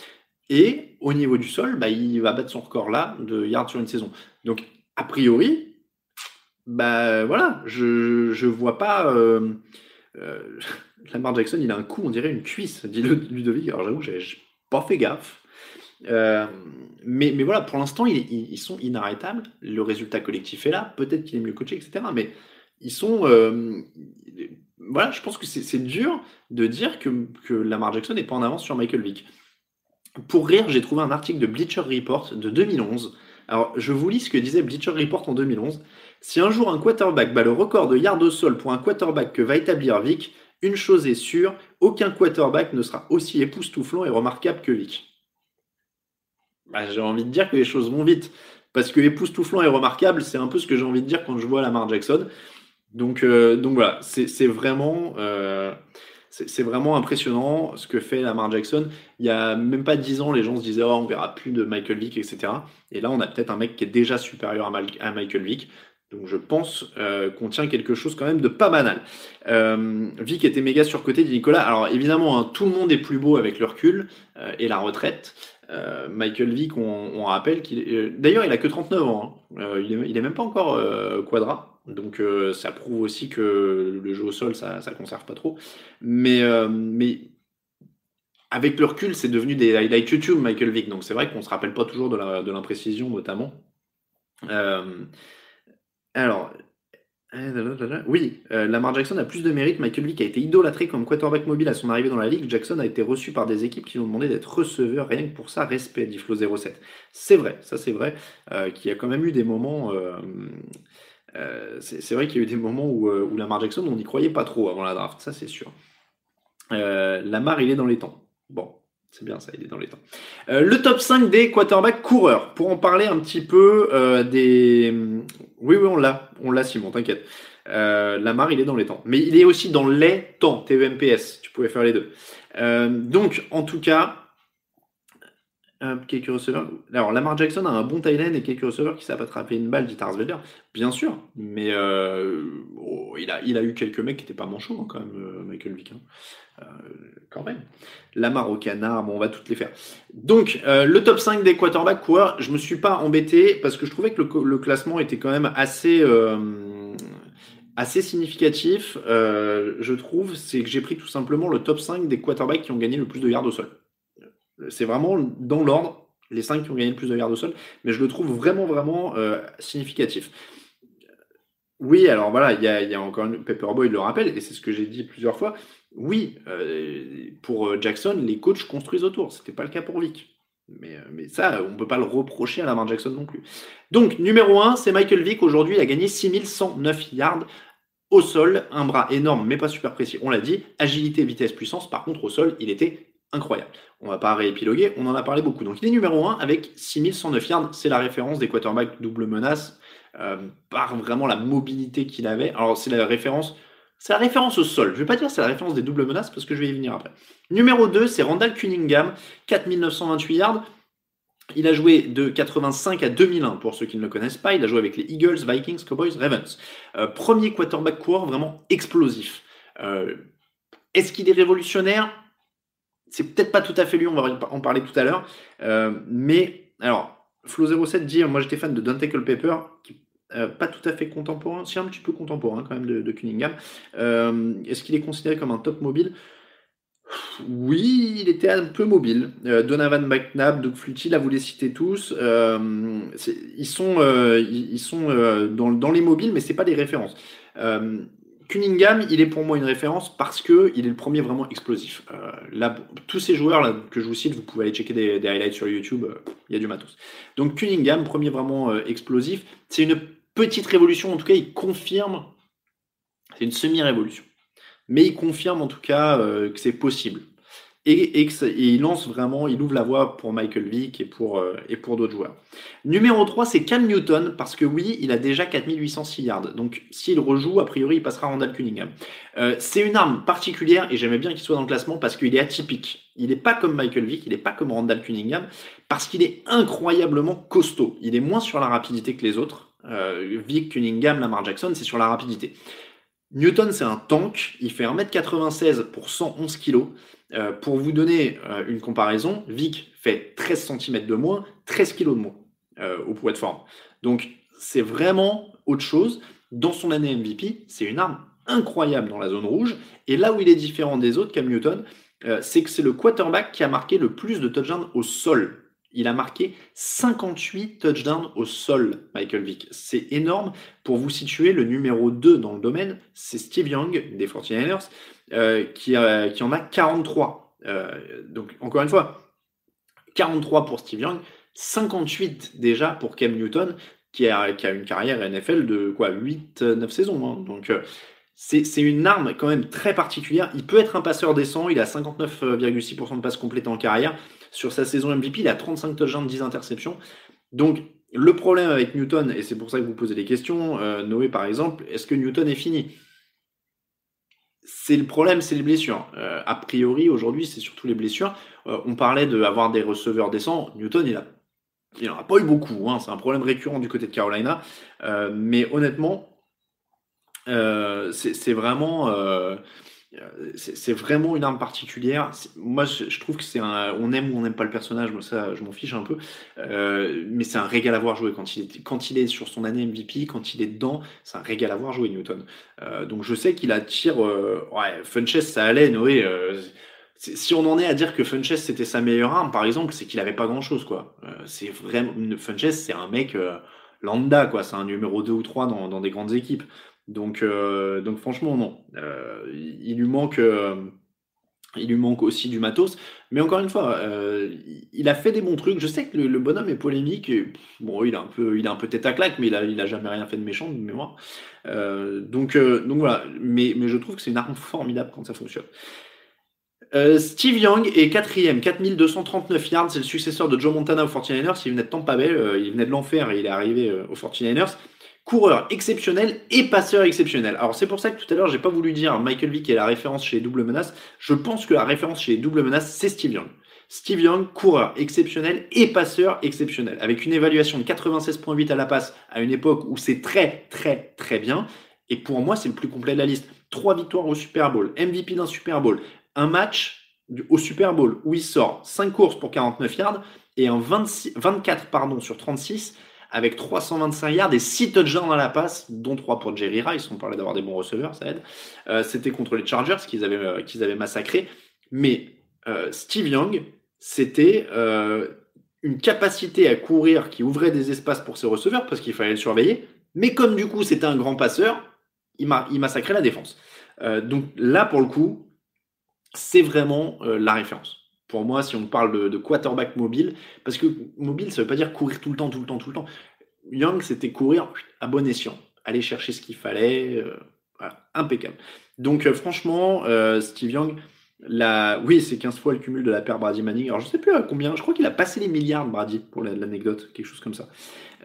Et au niveau du sol, bah, il va battre son record là de yards sur une saison. Donc a priori, bah voilà, je je vois pas. Euh, euh, (laughs) Lamar Jackson, il a un coup, on dirait une cuisse, dit Ludovic. Alors j'avoue, j'ai pas fait gaffe. Euh, mais, voilà, pour l'instant, ils, sont inarrêtables. Le résultat collectif est là. Peut-être qu'il est mieux coaché, etc. Mais ils sont. Euh, voilà, je pense que c'est dur de dire que, que, Lamar Jackson n'est pas en avance sur Michael Vick. Pour rire, j'ai trouvé un article de Bleacher Report de 2011. Alors, je vous lis ce que disait Bleacher Report en 2011. Si un jour un quarterback bat le record de yards au sol pour un quarterback que va établir Vick, une chose est sûre, aucun quarterback ne sera aussi époustouflant et remarquable que Vick. Bah, j'ai envie de dire que les choses vont vite. parce que époustouflant et remarquable, c'est un peu ce que j'ai envie de dire quand je vois Lamar Jackson. Donc, euh, donc voilà, c'est vraiment, euh, vraiment impressionnant ce que fait Lamar Jackson. Il y a même pas dix ans, les gens se disaient oh, on verra plus de Michael Vick, etc. Et là, on a peut-être un mec qui est déjà supérieur à, Michael Vick. Donc je pense euh, qu'on tient quelque chose quand même de pas banal. Vick était méga surcoté, dit Nicolas. Alors évidemment, hein, tout le monde est plus beau avec le recul et la retraite. Michael Vick, on, rappelle qu'il D'ailleurs, il a que 39 ans. Hein. il, est, il, est, même pas encore quadra. Donc euh, ça prouve aussi que le jeu au sol, ça ne conserve pas trop. Mais, euh, mais avec le recul, c'est devenu des highlights YouTube, Michael Vick. Donc c'est vrai qu'on ne se rappelle pas toujours de l'imprécision, notamment. Euh, alors, oui, Lamar Jackson a plus de mérite. Michael Vick a été idolâtré comme quarterback mobile à son arrivée dans la ligue. Jackson a été reçu par des équipes qui lui ont demandé d'être receveur, rien que pour ça, respect, dit Flo07. C'est vrai, ça c'est vrai, qu'il y a quand même eu des moments euh, c'est vrai qu'il y a eu des moments où, euh, où, Lamar Jackson, on n'y croyait pas trop avant la draft, ça c'est sûr. Euh, Lamar, il est dans les temps. Bon, c'est bien ça, il est dans les temps. le top 5 des quarterbacks coureurs. Pour en parler un petit peu des. Oui, oui, on l'a. On l'a, Simon, t'inquiète. Lamar, il est dans les temps. Mais il est aussi dans les temps, TEMPS. Tu pouvais faire les deux. donc, en tout cas, receveurs. Alors, Lamar Jackson a un bon tight et quelques receveurs qui savent attraper une balle, dit Vader. Bien sûr, mais euh, oh, il, a, eu quelques mecs qui n'étaient pas manchots hein, quand même, euh, Michael Vick. Hein. Euh, quand même. Lamar au canard, on va toutes les faire. Donc, le top 5 des quarterbacks coureurs, je me suis pas embêté parce que je trouvais que le, classement était quand même assez assez significatif, je trouve, c'est que j'ai pris tout simplement le top 5 des quarterbacks qui ont gagné le plus de yards au sol. C'est vraiment dans l'ordre, les 5 qui ont gagné le plus de yards au sol, mais je le trouve vraiment, vraiment euh, significatif. Oui, alors voilà, il y a, encore une... Pepperboy le rappelle, et c'est ce que j'ai dit plusieurs fois. Oui, euh, pour euh, Jackson, les coachs construisent autour. C'était pas le cas pour Vic. Mais, mais ça, on ne peut pas le reprocher à la main Jackson non plus. Donc, numéro 1, c'est Michael Vick. Aujourd'hui, il a gagné 6109 yards au sol. Un bras énorme, mais pas super précis. On l'a dit. Agilité, vitesse, puissance. Par contre, au sol, il était incroyable. On va pas réépiloguer, on en a parlé beaucoup. Donc il est numéro 1 avec 6109 yards, c'est la référence des quarterbacks double menace, euh, par vraiment la mobilité qu'il avait. Alors c'est la référence, c'est la référence au sol. Je vais pas dire c'est la référence des doubles menaces parce que je vais y venir après. Numéro 2, c'est Randall Cunningham, 4928 yards. Il a joué de 85 à 2001 pour ceux qui ne le connaissent pas. Il a joué avec les Eagles, Vikings, Cowboys, Ravens. Euh, premier quarterback court vraiment explosif. Euh, est-ce qu'il est révolutionnaire? C'est peut-être pas tout à fait lui, on va en parler tout à l'heure. Euh, mais alors, Flo07 dit Moi j'étais fan de Don't Tackle Paper, qui euh, pas tout à fait contemporain, c'est un petit peu contemporain quand même de, Cunningham. Euh, est-ce qu'il est considéré comme un top mobile? Oui, il était un peu mobile. Donovan McNabb, Doug Flutie, là vous les citez tous. ils sont, dans, dans, les mobiles, mais c'est pas des références. Cunningham, il est pour moi une référence parce que il est le premier vraiment explosif. Euh, tous ces joueurs que je vous cite, vous pouvez aller checker des, highlights sur YouTube, euh, il y a du matos. Donc Cunningham, premier vraiment euh, explosif, c'est une petite révolution, en tout cas il confirme, c'est une semi-révolution, mais il confirme en tout cas que c'est possible et, il lance vraiment, il ouvre la voie pour Michael Vick et pour, euh, et pour d'autres joueurs. Numéro 3, c'est Cam Newton, parce que oui, il a déjà 4806 yards. Donc s'il rejoue, a priori, il passera Randall Cunningham. Euh, c'est une arme particulière, et j'aimais bien qu'il soit dans le classement, parce qu'il est atypique. Il n'est pas comme Michael Vick, il n'est pas comme Randall Cunningham, parce qu'il est incroyablement costaud. Il est moins sur la rapidité que les autres. Euh, Vick, Cunningham, Lamar Jackson, c'est sur la rapidité. Newton, c'est un tank, il fait 1m96 pour 111 kg. Euh, pour vous donner euh, une comparaison, Vic fait 13 cm de moins, 13 kg de moins euh, au poids de forme. Donc c'est vraiment autre chose. Dans son année MVP, c'est une arme incroyable dans la zone rouge. Et là où il est différent des autres, Cam Newton, c'est que c'est le quarterback qui a marqué le plus de touchdowns au sol. Il a marqué 58 touchdowns au sol, Michael Vick. C'est énorme. Pour vous situer, le numéro 2 dans le domaine, c'est Steve Young des 49ers. Euh, qui, qui, en a 43. Euh, donc, encore une fois, 43 pour Steve Young, 58 déjà pour Cam Newton, qui a, qui a une carrière NFL de quoi 8-9 saisons. Hein. Donc, euh, c'est une arme quand même très particulière. Il peut être un passeur décent, il a 59,6% de passes complétées en carrière. Sur sa saison MVP, il a 35 touchdowns, 10 interceptions. Donc, Le problème avec Newton, et c'est pour ça que vous posez des questions, euh, Noé par exemple, est-ce que Newton est fini? C'est le problème, c'est les blessures. Euh, a priori, aujourd'hui, c'est surtout les blessures. Euh, on parlait d'avoir des receveurs décents. Newton, il a il n'en a pas eu beaucoup, hein. c'est un problème récurrent du côté de Carolina. mais honnêtement, c'est vraiment, euh, c'est vraiment une arme particulière. Moi, je, trouve que c'est un. On aime ou on n'aime pas le personnage, moi, ça, je m'en fiche un peu. Euh, mais c'est un régal à voir jouer quand il, est, quand il est sur son année MVP, quand il est dedans, c'est un régal à voir jouer, Newton. Euh, donc, je sais qu'il attire. ouais, Funchess, ça allait, Noé. si on en est à dire que Funchess c'était sa meilleure arme, par exemple, c'est qu'il avait pas grand chose, quoi. c'est vraiment. Funchess, c'est un mec lambda, quoi. C'est un numéro 2 ou 3 dans, dans des grandes équipes. Donc, euh, donc franchement, non. Euh, il lui manque. Euh, il lui manque aussi du matos. Mais encore une fois, il a fait des bons trucs. Je sais que le, bonhomme est polémique. bon, il a un peu, il a un peu tête à claque, mais il a, il a jamais rien fait de méchant de mémoire. donc, donc voilà. Mais, mais je trouve que c'est une arme formidable quand ça fonctionne. Steve Young est quatrième, 4239 yards. C'est le successeur de Joe Montana aux 49ers. Il venait de Tampa Bay, il venait de l'enfer et il est arrivé aux 49ers coureur exceptionnel et passeur exceptionnel. Alors c'est pour ça que tout à l'heure j'ai pas voulu dire Michael Vick est la référence chez les doubles menaces. Je pense que la référence chez les doubles menaces c'est Steve Young. Steve Young, coureur exceptionnel et passeur exceptionnel, avec une évaluation de 96.8 à la passe à une époque où c'est très très très bien. Et pour moi c'est le plus complet de la liste. Trois victoires au Super Bowl, MVP d'un Super Bowl, un match au Super Bowl où il sort 5 courses pour 49 yards et un 26, 24 pardon, sur 36 avec 325 yards et 6 touchdowns à la passe, dont 3 pour Jerry Rice. On parlait d'avoir des bons receveurs, ça aide. Euh, c'était contre les Chargers qu'ils avaient, euh, massacré. Mais euh, Steve Young, c'était une capacité à courir qui ouvrait des espaces pour ses receveurs parce qu'il fallait le surveiller. Mais comme du coup c'était un grand passeur, il, il massacrait la défense. donc là, pour le coup, c'est vraiment la référence pour moi, si on parle de, quarterback mobile, parce que mobile, ça ne veut pas dire courir tout le temps, tout le temps, tout le temps. Young, c'était courir à bon escient, aller chercher ce qu'il fallait, euh, impeccable. Donc euh, franchement, euh, Steve Young, la... oui, c'est 15 fois le cumul de la paire Brady Manning. Alors je ne sais plus à combien, je crois qu'il a passé les milliards Brady, pour l'anecdote, quelque chose comme ça.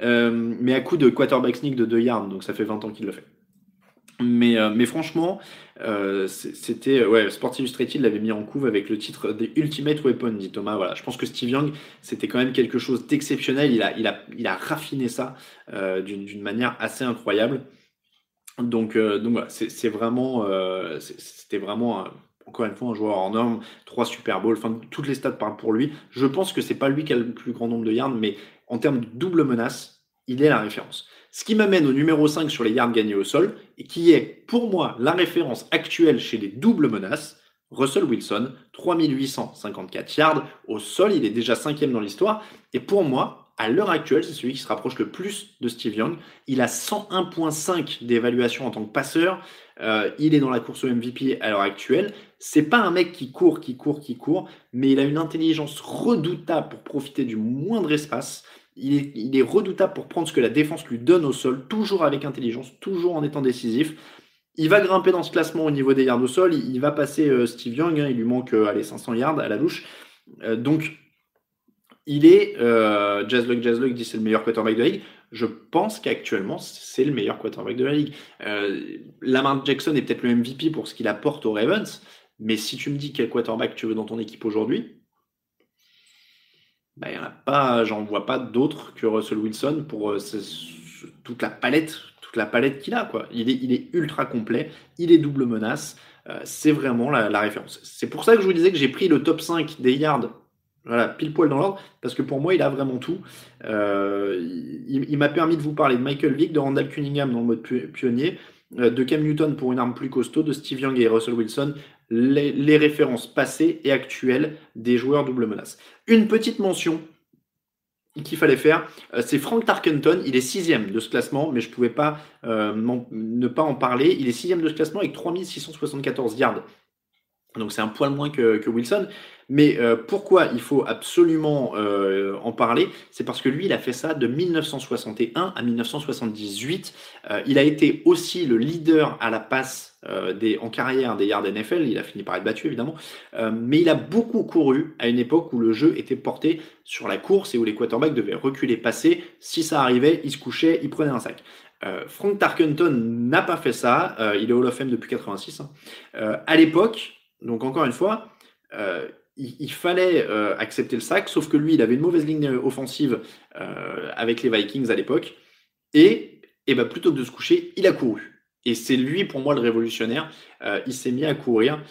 mais à coup de quarterback sneak de 2 yards, donc ça fait 20 ans qu'il le fait. Mais, euh, mais franchement, euh, c'était. Ouais, Sports Illustrated l'avait mis en couve avec le titre des Ultimate Weapon, dit Thomas. Voilà, je pense que Steve Young, c'était quand même quelque chose d'exceptionnel. Il a, il, a, il a raffiné ça euh, d'une manière assez incroyable. Donc, donc c'est vraiment. c'était vraiment. encore une fois, un joueur en norme, trois Super Bowls, enfin, toutes les stats parlent pour lui. Je pense que c'est pas lui qui a le plus grand nombre de yards, mais en termes de double menace, il est la référence. Ce qui m'amène au numéro 5 sur les yards gagnés au sol, et qui est pour moi la référence actuelle chez les doubles menaces. Russell Wilson, 3854 yards au sol, il est déjà cinquième dans l'histoire. Et pour moi, à l'heure actuelle, c'est celui qui se rapproche le plus de Steve Young. Il a 101.5 d'évaluation en tant que passeur. Euh, il est dans la course au MVP à l'heure actuelle. C'est pas un mec qui court, qui court, qui court, mais il a une intelligence redoutable pour profiter du moindre espace. Il est, redoutable pour prendre ce que la défense lui donne au sol, toujours avec intelligence, toujours en étant décisif. Il va grimper dans ce classement au niveau des yards au sol. Il, va passer euh, Steve Young. Hein. il lui manque euh, 500 yards à la louche. Euh, donc, il est. Euh, Jazzluck, Jazzluck dit c'est le meilleur quarterback de la ligue. Je pense qu'actuellement, c'est le meilleur quarterback de la ligue. Lamar Jackson est peut-être le MVP pour ce qu'il apporte aux Ravens. Mais si tu me dis quel quarterback tu veux dans ton équipe aujourd'hui, bah, y en a pas, j'en vois pas d'autres que Russell Wilson pour euh, toute la palette, toute la palette qu'il a. Quoi. Il, est, il est ultra complet, il est double menace, euh, c'est vraiment la, référence. C'est pour ça que je vous disais que j'ai pris le top 5 des yards, voilà, pile poil dans l'ordre, parce que pour moi, il a vraiment tout. Euh, il, m'a permis de vous parler de Michael Vick, de Randall Cunningham dans le mode pionnier, de Cam Newton pour une arme plus costaud, de Steve Young et Russell Wilson, les, références passées et actuelles des joueurs double menace. Une petite mention qu'il fallait faire, euh, c'est Frank Tarkenton. Il est sixième de ce classement, mais je ne pouvais pas euh, ne pas en parler. Il est sixième de ce classement avec 3674 yards Donc c'est un poil moins que, Wilson. Mais euh, pourquoi il faut absolument euh, en parler? C'est parce que lui, il a fait ça de 1961 à 1978. Euh, il a été aussi le leader à la passe en carrière des yards NFL. Il a fini par être battu, évidemment. mais il a beaucoup couru à une époque où le jeu était porté sur la course et où les quarterbacks devaient reculer, passer. Si ça arrivait, il se couchait, il prenait un sac. Frank Tarkenton n'a pas fait ça. il est Hall of Fame depuis 86. Hein. à l'époque, donc encore une fois, euh, il, fallait euh, accepter le sac, sauf que lui, il avait une mauvaise ligne offensive euh, avec les Vikings à l'époque. Et, et ben, plutôt que de se coucher, il a couru. Et c'est lui, pour moi, le révolutionnaire. il s'est mis à courir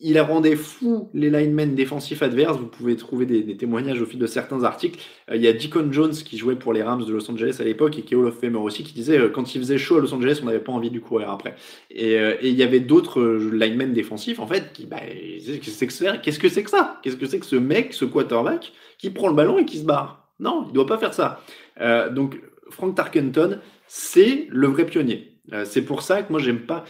il rendait fou les linemen défensifs adverses. Vous pouvez trouver des, témoignages au fil de certains articles. Euh, il y a Deacon Jones qui jouait pour les Rams de Los Angeles à l'époque et qui est Hall of Famer aussi, qui disait euh, quand il faisait chaud à Los Angeles, on n'avait pas envie de courir après. Et, euh, il y avait d'autres linemen défensifs en fait qui, bah, qu'est-ce que c'est que ça? Qu'est-ce que c'est que ce mec, ce quarterback, qui prend le ballon et qui se barre? Non, il ne doit pas faire ça. donc Frank Tarkenton, c'est le vrai pionnier. c'est pour ça que moi j'aime pas.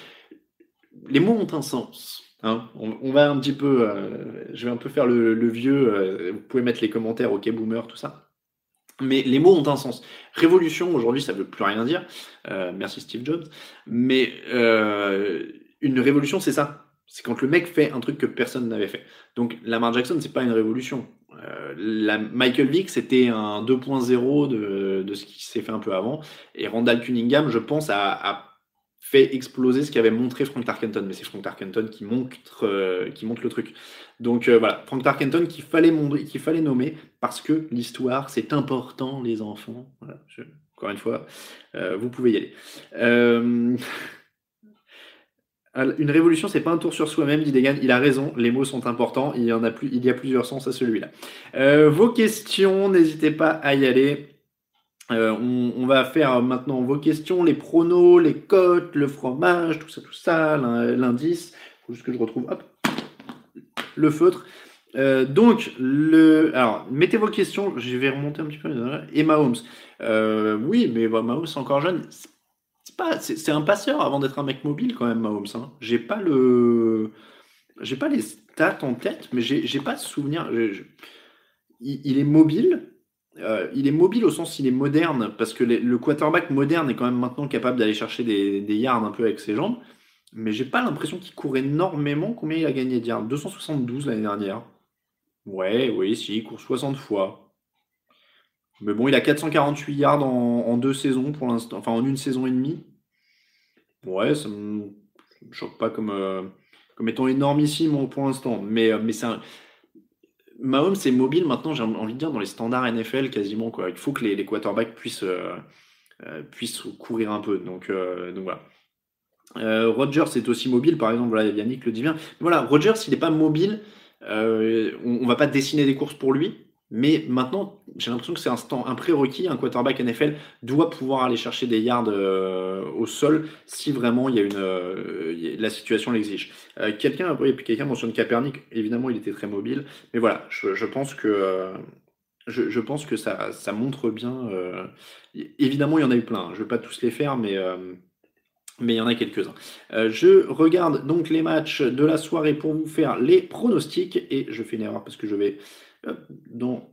Les mots ont un sens. Hein, on, va un petit peu, euh, je vais un peu faire le, vieux. Euh, vous pouvez mettre les commentaires, ok boomer, tout ça. Mais les mots ont un sens. Révolution, aujourd'hui, ça ne veut plus rien dire. Euh, merci Steve Jobs. Mais une révolution, c'est ça. C'est quand le mec fait un truc que personne n'avait fait. Donc Lamar Jackson, c'est pas une révolution. Michael Vick, c'était un 2.0 de, de, ce qui s'est fait un peu avant. Et Randall Cunningham, je pense, a fait exploser ce qu'avait montré Frank Tarkenton. Mais c'est Frank Tarkenton qui montre, euh, qui montre le truc. Donc euh, voilà, Frank Tarkenton qu'il fallait, fallait nommer parce que l'histoire, c'est important, les enfants. encore une fois, euh, vous pouvez y aller. (laughs) Une révolution, c'est pas un tour sur soi-même, dit Degan. Il a raison, les mots sont importants. Il y en a plus, il y a plusieurs sens à celui-là. vos questions, n'hésitez pas à y aller. Euh, on, va faire maintenant vos questions, les pronos, les cotes, le fromage, tout ça, tout ça, l'indice. Il faut juste que je retrouve le feutre. Euh, donc, le, alors, mettez vos questions. Je vais remonter un petit peu. Et Mahomes. Euh, oui, mais bah, Mahomes, c'est encore jeune. C'est un passeur avant d'être un mec mobile quand même, Mahomes. Hein. J'ai pas le, j'ai pas les stats en tête, mais j'ai pas de souvenir. il, est mobile, euh, il est mobile au sens il est moderne, parce que le quarterback moderne est quand même maintenant capable d'aller chercher des, yards un peu avec ses jambes. Mais j'ai pas l'impression qu'il court énormément. Combien il a gagné de yards? 272 l'année dernière. Ouais, oui, si, il court 60 fois. Mais bon, il a 448 yards en, deux saisons pour l'instant, enfin en une saison et demie. Ouais, ça me, me choque pas comme, euh, comme étant énormissime pour l'instant. Mais, euh, mais c'est un Mahomes c'est mobile maintenant, j'ai envie de dire, dans les standards NFL quasiment. Quoi. Il faut que les, quarterbacks puissent, euh, euh, puissent courir un peu. Donc, euh, donc voilà. Rogers est aussi mobile, par exemple, voilà, Yannick le dit bien. Voilà, Rogers, s'il n'est pas mobile, on, ne va pas dessiner des courses pour lui. Mais maintenant, j'ai l'impression que c'est un, un prérequis. Un quarterback NFL doit pouvoir aller chercher des yards euh, au sol si vraiment il y a une, euh, la situation l'exige. Euh, quelqu'un, quelqu'un mentionne Kaepernick. Évidemment, il était très mobile. Mais voilà, je, pense que, je, pense que ça, ça montre bien. évidemment, il y en a eu plein. Je ne vais pas tous les faire, mais mais il y en a quelques-uns. je regarde donc les matchs de la soirée pour vous faire les pronostics et je fais une erreur parce que je vais donc,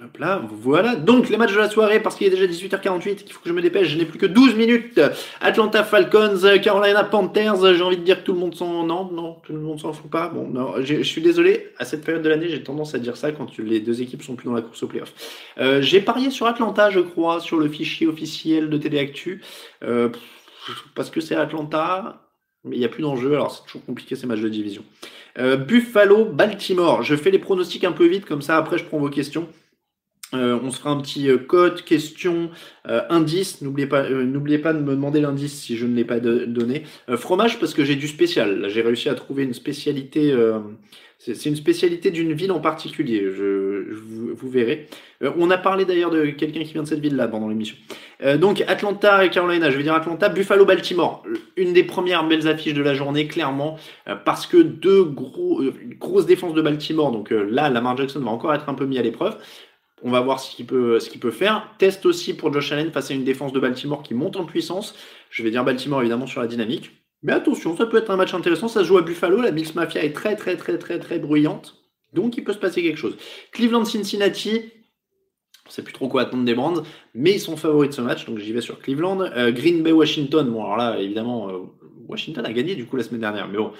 Hop là, voilà. Donc, les matchs de la soirée, parce qu'il est déjà 18h48, qu'il faut que je me dépêche, je n'ai plus que 12 minutes. Atlanta Falcons, Carolina Panthers, j'ai envie de dire que tout le monde s'en... Non, non, tout le monde s'en fout pas. Bon, non, je suis désolé, à cette période de l'année, j'ai tendance à dire ça quand les deux équipes sont plus dans la course au playoff. Euh, j'ai parié sur Atlanta, je crois, sur le fichier officiel de Téléactu, euh, parce que c'est Atlanta, mais il n'y a plus d'enjeu, alors c'est toujours compliqué ces matchs de division. Euh, Buffalo, Baltimore. Je fais les pronostics un peu vite, comme ça après je prends vos questions. Euh, on se fera un petit euh, code, question, indice. N'oubliez pas, n'oubliez pas de me demander l'indice si je ne l'ai pas donné. fromage parce que j'ai du spécial. J'ai réussi à trouver une spécialité c'est une spécialité d'une ville en particulier, je, vous, verrez. Euh, on a parlé d'ailleurs de quelqu'un qui vient de cette ville-là pendant l'émission. Euh, donc Atlanta et Carolina, je vais dire Atlanta, Buffalo, Baltimore. Une des premières belles affiches de la journée, clairement, euh, parce que deux gros, grosses défenses de Baltimore. Donc là, Lamar Jackson va encore être un peu mis à l'épreuve. On va voir ce qu'il peut, peut faire. Test aussi pour Josh Allen face à une défense de Baltimore qui monte en puissance. Je vais dire Baltimore évidemment sur la dynamique. Mais attention, ça peut être un match intéressant. Ça se joue à Buffalo. La Bills Mafia est très, très, très, très, très bruyante. Donc, il peut se passer quelque chose. Cleveland-Cincinnati. On ne sait plus trop quoi attendre des Brands, mais ils sont favoris de ce match, donc j'y vais sur Cleveland. Euh, Green Bay, Washington. Bon, alors là, évidemment, euh, Washington a gagné du coup la semaine dernière, mais bon,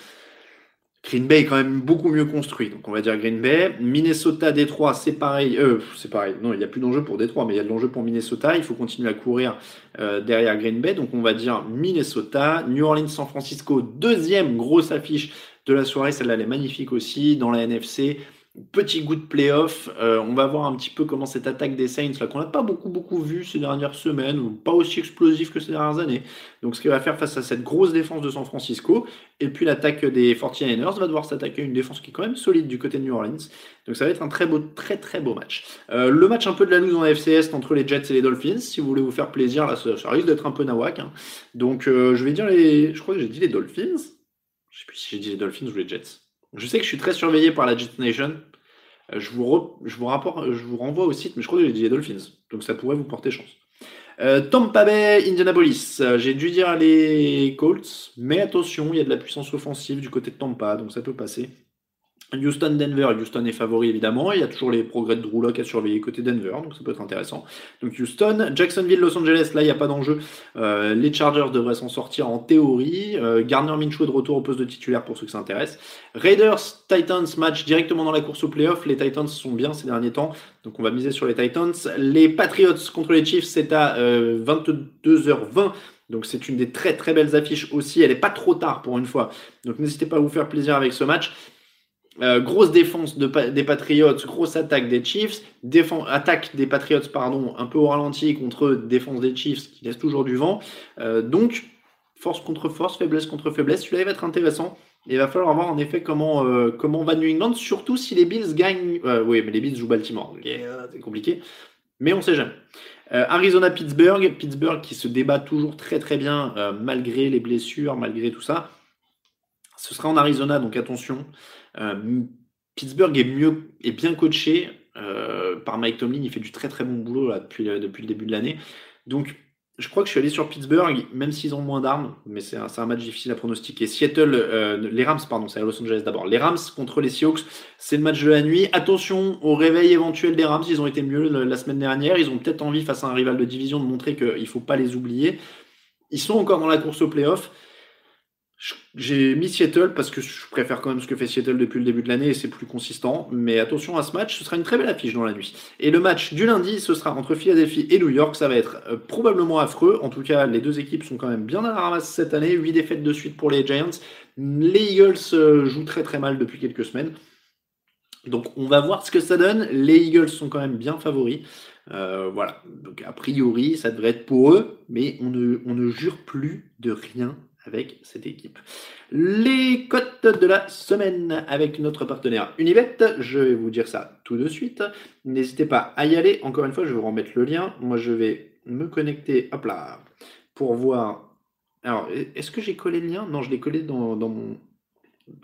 Green Bay est quand même beaucoup mieux construit, donc on va dire Green Bay. Minnesota, Détroit, c'est pareil. Euh, c'est pareil. Non, il n'y a plus d'enjeu pour Détroit, mais il y a de l'enjeu pour Minnesota. Il faut continuer à courir euh, derrière Green Bay, donc on va dire Minnesota. New Orleans, San Francisco, deuxième grosse affiche de la soirée. Celle-là, elle est magnifique aussi dans la NFC. Petit goût de playoff, euh, on va voir un petit peu comment cette attaque des Saints, là, qu'on n'a pas beaucoup beaucoup vu ces dernières semaines, ou pas aussi explosif que ces dernières années. Donc ce qu'il va faire face à cette grosse défense de San Francisco, et puis l'attaque des 49ers va devoir s'attaquer à une défense qui est quand même solide du côté de New Orleans. Donc ça va être un très beau, très très beau match. Euh, le match un peu de la loose en FCS entre les Jets et les Dolphins, si vous voulez vous faire plaisir, là ça, risque d'être un peu nawak. Hein. Donc euh, je vais dire les, je crois que j'ai dit les Dolphins. Je sais plus si j'ai dit les Dolphins ou les Jets. Je sais que je suis très surveillé par la Jet Nation. Euh, je vous, je, vous je vous renvoie au site, mais je crois que j'ai dit les Dolphins. Donc ça pourrait vous porter chance. Euh, Tampa Bay, Indianapolis. Euh, j'ai dû dire les Colts, mais attention, il y a de la puissance offensive du côté de Tampa, donc ça peut passer. Houston, Denver, Houston est favori évidemment. Il y a toujours les progrès de Drew Locke à surveiller côté Denver, donc ça peut être intéressant. Donc Houston, Jacksonville, Los Angeles, là il n'y a pas d'enjeu. Euh, les Chargers devraient s'en sortir en théorie. Euh, Garner Minshew de retour au poste de titulaire pour ceux que ça intéresse. Raiders, Titans, match directement dans la course au playoff. Les Titans sont bien ces derniers temps, donc on va miser sur les Titans. Les Patriots contre les Chiefs, c'est à 22h20. Euh, donc c'est une des très très belles affiches aussi. Elle n'est pas trop tard pour une fois. Donc n'hésitez pas à vous faire plaisir avec ce match. Euh, grosse défense des Patriots, grosse attaque des Chiefs, attaque des Patriots pardon, un peu au ralenti contre défense des Chiefs qui laisse toujours du vent. Euh, donc force contre force, faiblesse contre faiblesse, celui-là va être intéressant. il va falloir voir en effet comment, euh, comment va New England, surtout si les Bills gagnent. oui, mais les Bills jouent Baltimore, c'est compliqué. Mais on sait jamais. Arizona-Pittsburgh, Pittsburgh qui se débat toujours très très bien malgré les blessures, malgré tout ça. Ce sera en Arizona, donc attention. Euh, Pittsburgh est mieux et bien coaché euh, par Mike Tomlin. Il fait du très très bon boulot là, depuis, le début de l'année. Donc je crois que je suis allé sur Pittsburgh, même s'ils ont moins d'armes, mais c'est un, match difficile à pronostiquer. Seattle, euh, les Rams, pardon, c'est à Los Angeles d'abord. Les Rams contre les Seahawks, c'est le match de la nuit. Attention au réveil éventuel des Rams, ils ont été mieux la semaine dernière. Ils ont peut-être envie, face à un rival de division, de montrer qu'il ne faut pas les oublier. Ils sont encore dans la course au playoff. J'ai mis Seattle parce que je préfère quand même ce que fait Seattle depuis le début de l'année et c'est plus consistant. Mais attention à ce match, ce sera une très belle affiche dans la nuit. Et le match du lundi, ce sera entre Philadelphie et New York. Ça va être euh, probablement affreux. En tout cas, les deux équipes sont quand même bien à la ramasse cette année. 8 défaites de suite pour les Giants. Les Eagles euh, jouent très très mal depuis quelques semaines. Donc on va voir ce que ça donne. Les Eagles sont quand même bien favoris. Euh, voilà. Donc a priori, ça devrait être pour eux, mais on ne, on ne jure plus de rien avec cette équipe. Les cotes de la semaine avec notre partenaire Unibet, je vais vous dire ça tout de suite. N'hésitez pas à y aller. Encore une fois, je vais vous remettre le lien. Moi, je vais me connecter, hop là, pour voir. Alors, est-ce que j'ai collé le lien? Non, je l'ai collé dans, mon,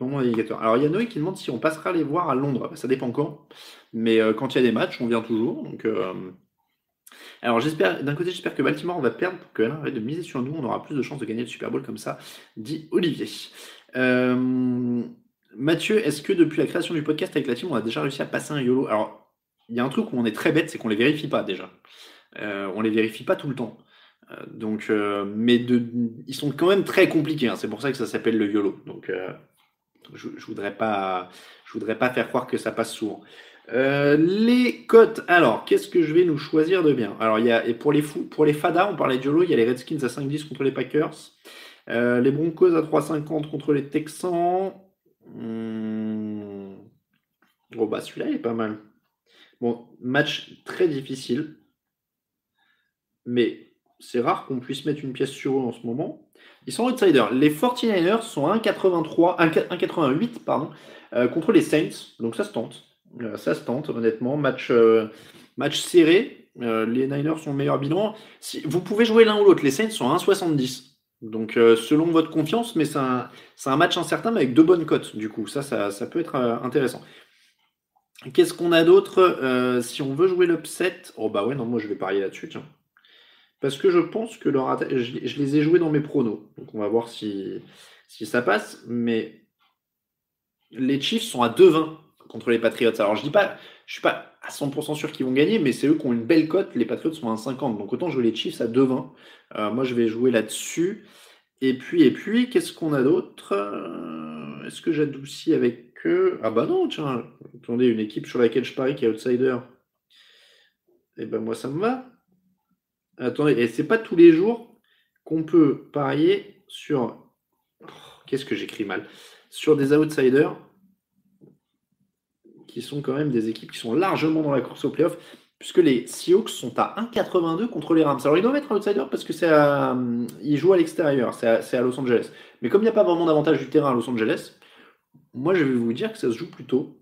navigateur. Alors, il y a Noé qui demande si on passera les voir à Londres. Ça dépend quand. Mais euh, quand il y a des matchs, on vient toujours. Euh, alors j'espère, d'un côté, j'espère que Baltimore va perdre pour que arrête de miser sur nous. On aura plus de chances de gagner le Super Bowl comme ça, dit Olivier. Euh, Mathieu, est-ce que depuis la création du podcast avec la team, on a déjà réussi à passer un YOLO? Alors, il y a un truc où on est très bête, c'est qu'on les vérifie pas déjà. Euh, on les vérifie pas tout le temps. Euh, donc, euh, mais ils sont quand même très compliqués. Hein. c'est pour ça que ça s'appelle le YOLO. Donc, je, je voudrais pas, je voudrais pas faire croire que ça passe souvent. Euh, les cotes. Alors, qu'est-ce que je vais nous choisir de bien? Alors, il y a, et pour les fous, pour les Fada, on parlait de YOLO, il y a les Redskins à 5-10 contre les Packers. Euh, les Broncos à 3,50 contre les Texans. Hmm. Bon, bah, celui-là, il est pas mal. Bon, match très difficile. Mais c'est rare qu'on puisse mettre une pièce sur eux en ce moment. Ils sont outsiders. Les 49ers sont 1,83, 1,88 pardon, euh, contre les Saints. Donc ça se tente. Euh, ça se tente, honnêtement. Match, euh, match serré. Euh, les Niners sont le meilleur bilan. Si, vous pouvez jouer l'un ou l'autre. Les Saints sont à 1,70. Donc, selon votre confiance, mais c'est un, un, match incertain, mais avec deux bonnes cotes, du coup. Ça, ça, ça peut être intéressant. Qu'est-ce qu'on a d'autre Si on veut jouer l'upset? Oh, bah ouais, non, moi je vais parier là-dessus, tiens. parce que je pense que leur je les ai joués dans mes pronos. Donc on va voir si, si ça passe. Mais les Chiefs sont à 2-20 contre les Patriots. Alors je dis pas, je suis pas à 100% sûr qu'ils vont gagner, mais c'est eux qui ont une belle cote. Les Patriots sont à 50. Donc autant jouer les Chiefs à 2-20. Euh, moi je vais jouer là-dessus. Et puis, et puis, qu'est-ce qu'on a d'autre? Euh, Est-ce que j'adoucis avec eux? Ah bah non, tiens, attendez, une équipe sur laquelle je parie qui est outsider. Eh ben moi ça me va. Attendez, et c'est pas tous les jours qu'on peut parier sur. Oh, Qu'est-ce que j'écris mal Sur des outsiders qui sont quand même des équipes qui sont largement dans la course au playoff, puisque les Seahawks sont à 1,82 contre les Rams. Alors ils doivent être outsiders parce que c'est à- ils jouent à l'extérieur, c'est à, Los Angeles. Mais comme il n'y a pas vraiment d'avantage du terrain à Los Angeles, moi je vais vous dire que ça se joue plus tôt.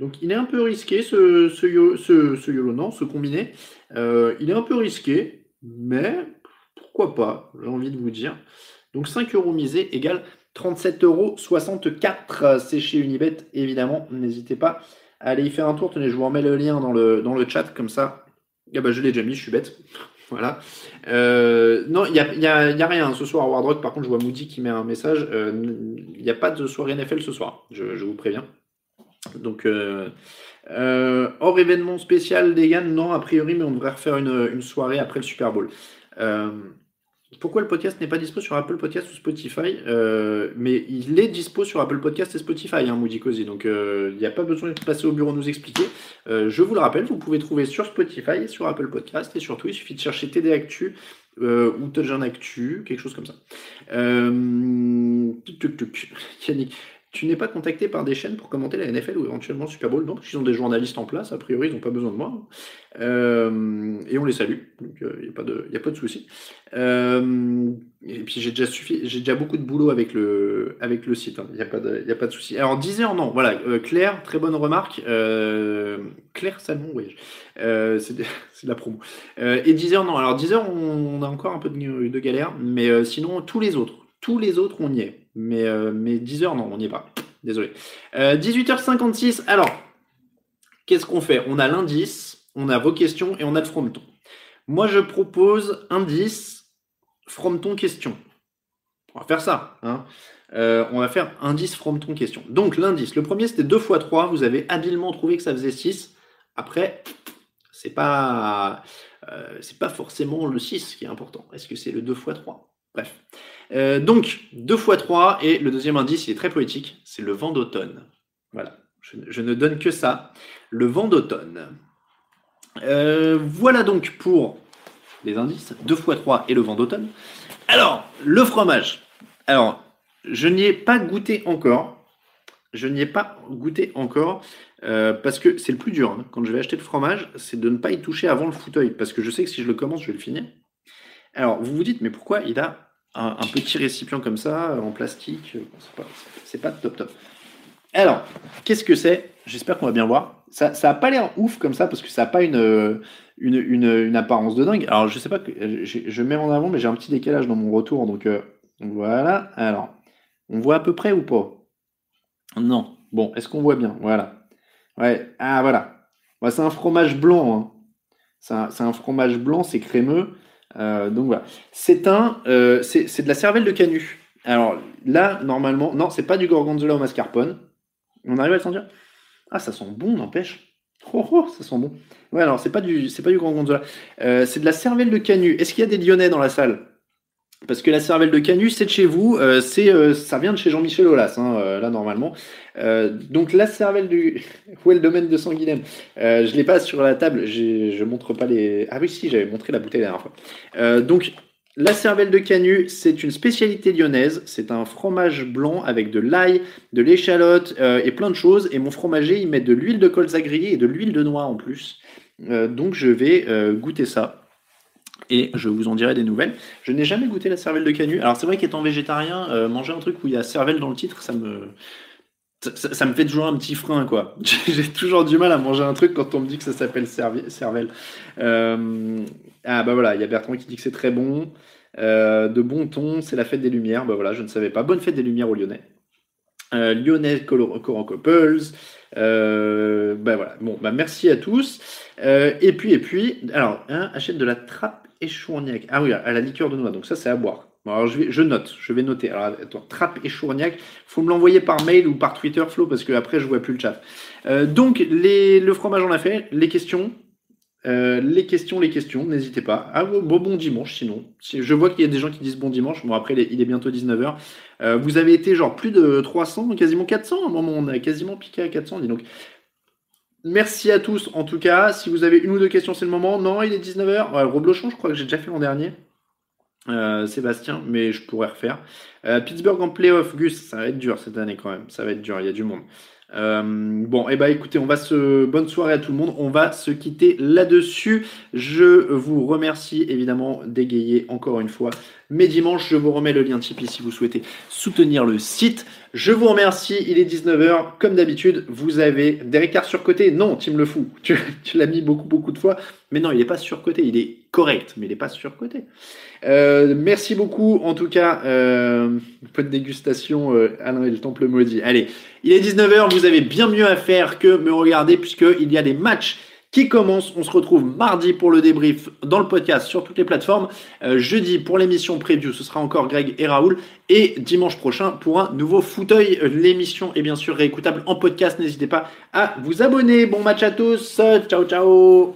Donc il est un peu risqué ce, ce, ce, ce YOLO, non, ce combiné. Euh, il est un peu risqué, mais pourquoi pas, j'ai envie de vous dire. Donc 5 euros misés égale 37,64 euros. C'est chez Unibet, évidemment. N'hésitez pas à aller y faire un tour. Tenez, je vous remets le lien dans le, dans le chat, comme ça. Ah bah, je l'ai déjà mis, je suis bête. (laughs) Voilà. Euh, non, il n'y a, y a- y a rien ce soir à Ward Rock. Par contre, je vois Moody qui met un message. Euh, Il n'y a pas de soirée NFL ce soir, je, je vous préviens. Donc, euh, euh, hors événement spécial des Yann, non, a priori, mais on devrait refaire une, une soirée après le Super Bowl. Pourquoi le podcast n'est pas dispo sur Apple Podcast ou Spotify Euh, Mais il est dispo sur Apple Podcast et Spotify, hein, Moody Cozy. Donc euh, il n'y a pas besoin de passer au bureau nous expliquer. Euh, je vous le rappelle, vous pouvez trouver sur Spotify sur Apple Podcast. Et surtout, il suffit de chercher TD Actu euh, ou Touchdown Actu, quelque chose comme ça. Euh. (laughs) Yannick, tu n'es pas contacté par des chaînes pour commenter la NFL ou éventuellement le Super Bowl Non, parce qu'ils ont des journalistes en place. A priori, ils n'ont pas besoin de moi. Euh, et on les salue. Donc il n'y a pas de, y a pas de souci. Euh, et puis j'ai déjà, suffi- j'ai déjà beaucoup de boulot avec le, avec le site. Il n'y a pas de, y a pas de souci. Alors 10 heures, non. Voilà, euh, Claire, très bonne remarque. Euh, Claire Salmon, oui. Euh, c'est de, (laughs) de la promo. Euh, et 10 heures, non. Alors 10 heures, on, a encore un peu de, de galère. Mais euh, sinon, tous les autres, tous les autres, on y est. Mais, euh, mais 10 heures, non, on n'y est pas. Désolé. Euh, 18h56. Alors, qu'est-ce qu'on fait? On a l'indice, on a vos questions et on a le frometon. Moi, je propose indice, frometon, question. On va faire ça. hein. Euh, on va faire indice, frometon, question. Donc, l'indice, le premier, c'était 2 x 3. Vous avez habilement trouvé que ça faisait 6. Après, c'est pas, euh, c'est pas forcément le 6 qui est important. Est-ce que c'est le 2 x 3 Bref. Euh, donc, 2 x 3, et le deuxième indice, il est très poétique, c'est le vent d'automne. Voilà, je, ne donne que ça, le vent d'automne. Euh, voilà donc pour les indices, 2 x 3 et le vent d'automne. Alors, le fromage. Alors, je n'y ai pas goûté encore. Je n'y ai pas goûté encore euh, parce que c'est le plus dur. hein. Quand je vais acheter le fromage, c'est de ne pas y toucher avant le fauteuil parce que je sais que si je le commence, je vais le finir. Alors, vous vous dites, mais pourquoi il a un, petit récipient comme ça, en plastique Bon, C'est pas, top top. Alors, qu'est-ce que c'est? J'espère qu'on va bien voir. Ça n'a pas l'air ouf comme ça, parce que ça n'a pas une, euh, une, une, une apparence de dingue. Alors, je sais pas, je, je mets en avant, mais j'ai un petit décalage dans mon retour. Donc, euh, voilà. Alors, on voit à peu près ou pas? Non. Bon, est-ce qu'on voit bien? Voilà. Ouais. Ah, voilà. Ouais, c'est un fromage blanc. hein. C'est un, un fromage blanc, c'est crémeux. Euh, donc voilà. C'est un, euh, c'est de la cervelle de canut. Alors là, normalement, non, c'est pas du gorgonzola au mascarpone. On arrive à le sentir? Ah, ça sent bon, n'empêche. Oh, oh, ça sent bon. Ouais, alors c'est pas du, c'est pas du gorgonzola. Euh, c'est de la cervelle de canut. Est-ce qu'il y a des Lyonnais dans la salle? Parce que la cervelle de canut, c'est de chez vous. euh, c'est, euh, ça vient de chez Jean-Michel Aulas, hein, euh, là normalement. Donc la cervelle du, (laughs) où est le domaine de Sanguinem Je l'ai pas sur la table. Je montre pas les. Ah oui, si, j'avais montré la bouteille la dernière fois. Donc la cervelle de canut, c'est une spécialité lyonnaise. C'est un fromage blanc avec de l'ail, de l'échalote et plein de choses. Et mon fromager, il met de l'huile de colza grillée et de l'huile de noix en plus. Donc je vais goûter ça. Et je vous en dirai des nouvelles. Je n'ai jamais goûté la cervelle de canut. Alors c'est vrai qu'étant végétarien, euh, manger un truc où il y a cervelle dans le titre, ça me, ça, me fait toujours un petit frein, quoi. (laughs) J'ai toujours du mal à manger un truc quand on me dit que ça s'appelle cervelle. Euh, ah bah voilà, il y a Bertrand qui dit que c'est très bon. Euh, de bon ton, c'est la fête des Lumières. Bah voilà, je ne savais pas. Bonne fête des Lumières aux Lyonnais. Lyonnais Colo- Coran Couples. Euh, bah voilà. Bon, bah merci à tous. Et puis, et puis, alors, hein, achète de la trappe échourniac. Ah oui, à la liqueur de noix, donc ça c'est à boire. Alors je, note, je vais noter. Alors attends, trappe échourniac, faut me l'envoyer par mail ou par Twitter, Flo, parce que après je vois plus le chat. Euh, donc le fromage on a fait, les questions, euh, les questions, les questions, n'hésitez pas. Ah, bon, bon dimanche sinon. Je vois qu'il y a des gens qui disent bon dimanche. Bon, après, il est bientôt 19h. Euh, vous avez été genre plus de 300, quasiment 400 à un moment. On a quasiment piqué à 400. Dis donc. Merci à tous en tout cas. Si vous avez une ou deux questions, c'est le moment. Non, il est 19h. Ouais, Roblochon, je crois que j'ai déjà fait l'an dernier. Euh, Sébastien, mais je pourrais refaire. Pittsburgh en playoff, Gus, ça va être dur cette année quand même. Ça va être dur, il y a du monde. Euh, bon, et eh ben écoutez, on va se bonne soirée à tout le monde. On va se quitter là-dessus. Je vous remercie évidemment d'égayer encore une fois mes dimanches. Je vous remets le lien Tipeee si vous souhaitez soutenir le site. Je vous remercie. Il est 19h. Comme d'habitude, vous avez des écarts surcotés. Non, Tim le fou. Tu, tu l'as mis beaucoup, beaucoup de fois. Mais non, il n'est pas surcoté. Il est correct, mais il n'est pas surcoté. Euh, merci beaucoup, en tout cas, euh, peu de dégustation, euh, Alain et le Temple maudit. Allez, il est 19h, vous avez bien mieux à faire que me regarder, puisqu'il y a des matchs qui commencent. On se retrouve mardi pour le débrief dans le podcast sur toutes les plateformes. Euh, jeudi pour l'émission preview, ce sera encore Greg et Raoul. Et dimanche prochain pour un nouveau fauteuil. L'émission est bien sûr réécoutable en podcast. N'hésitez pas à vous abonner. Bon match à tous. Ciao, ciao.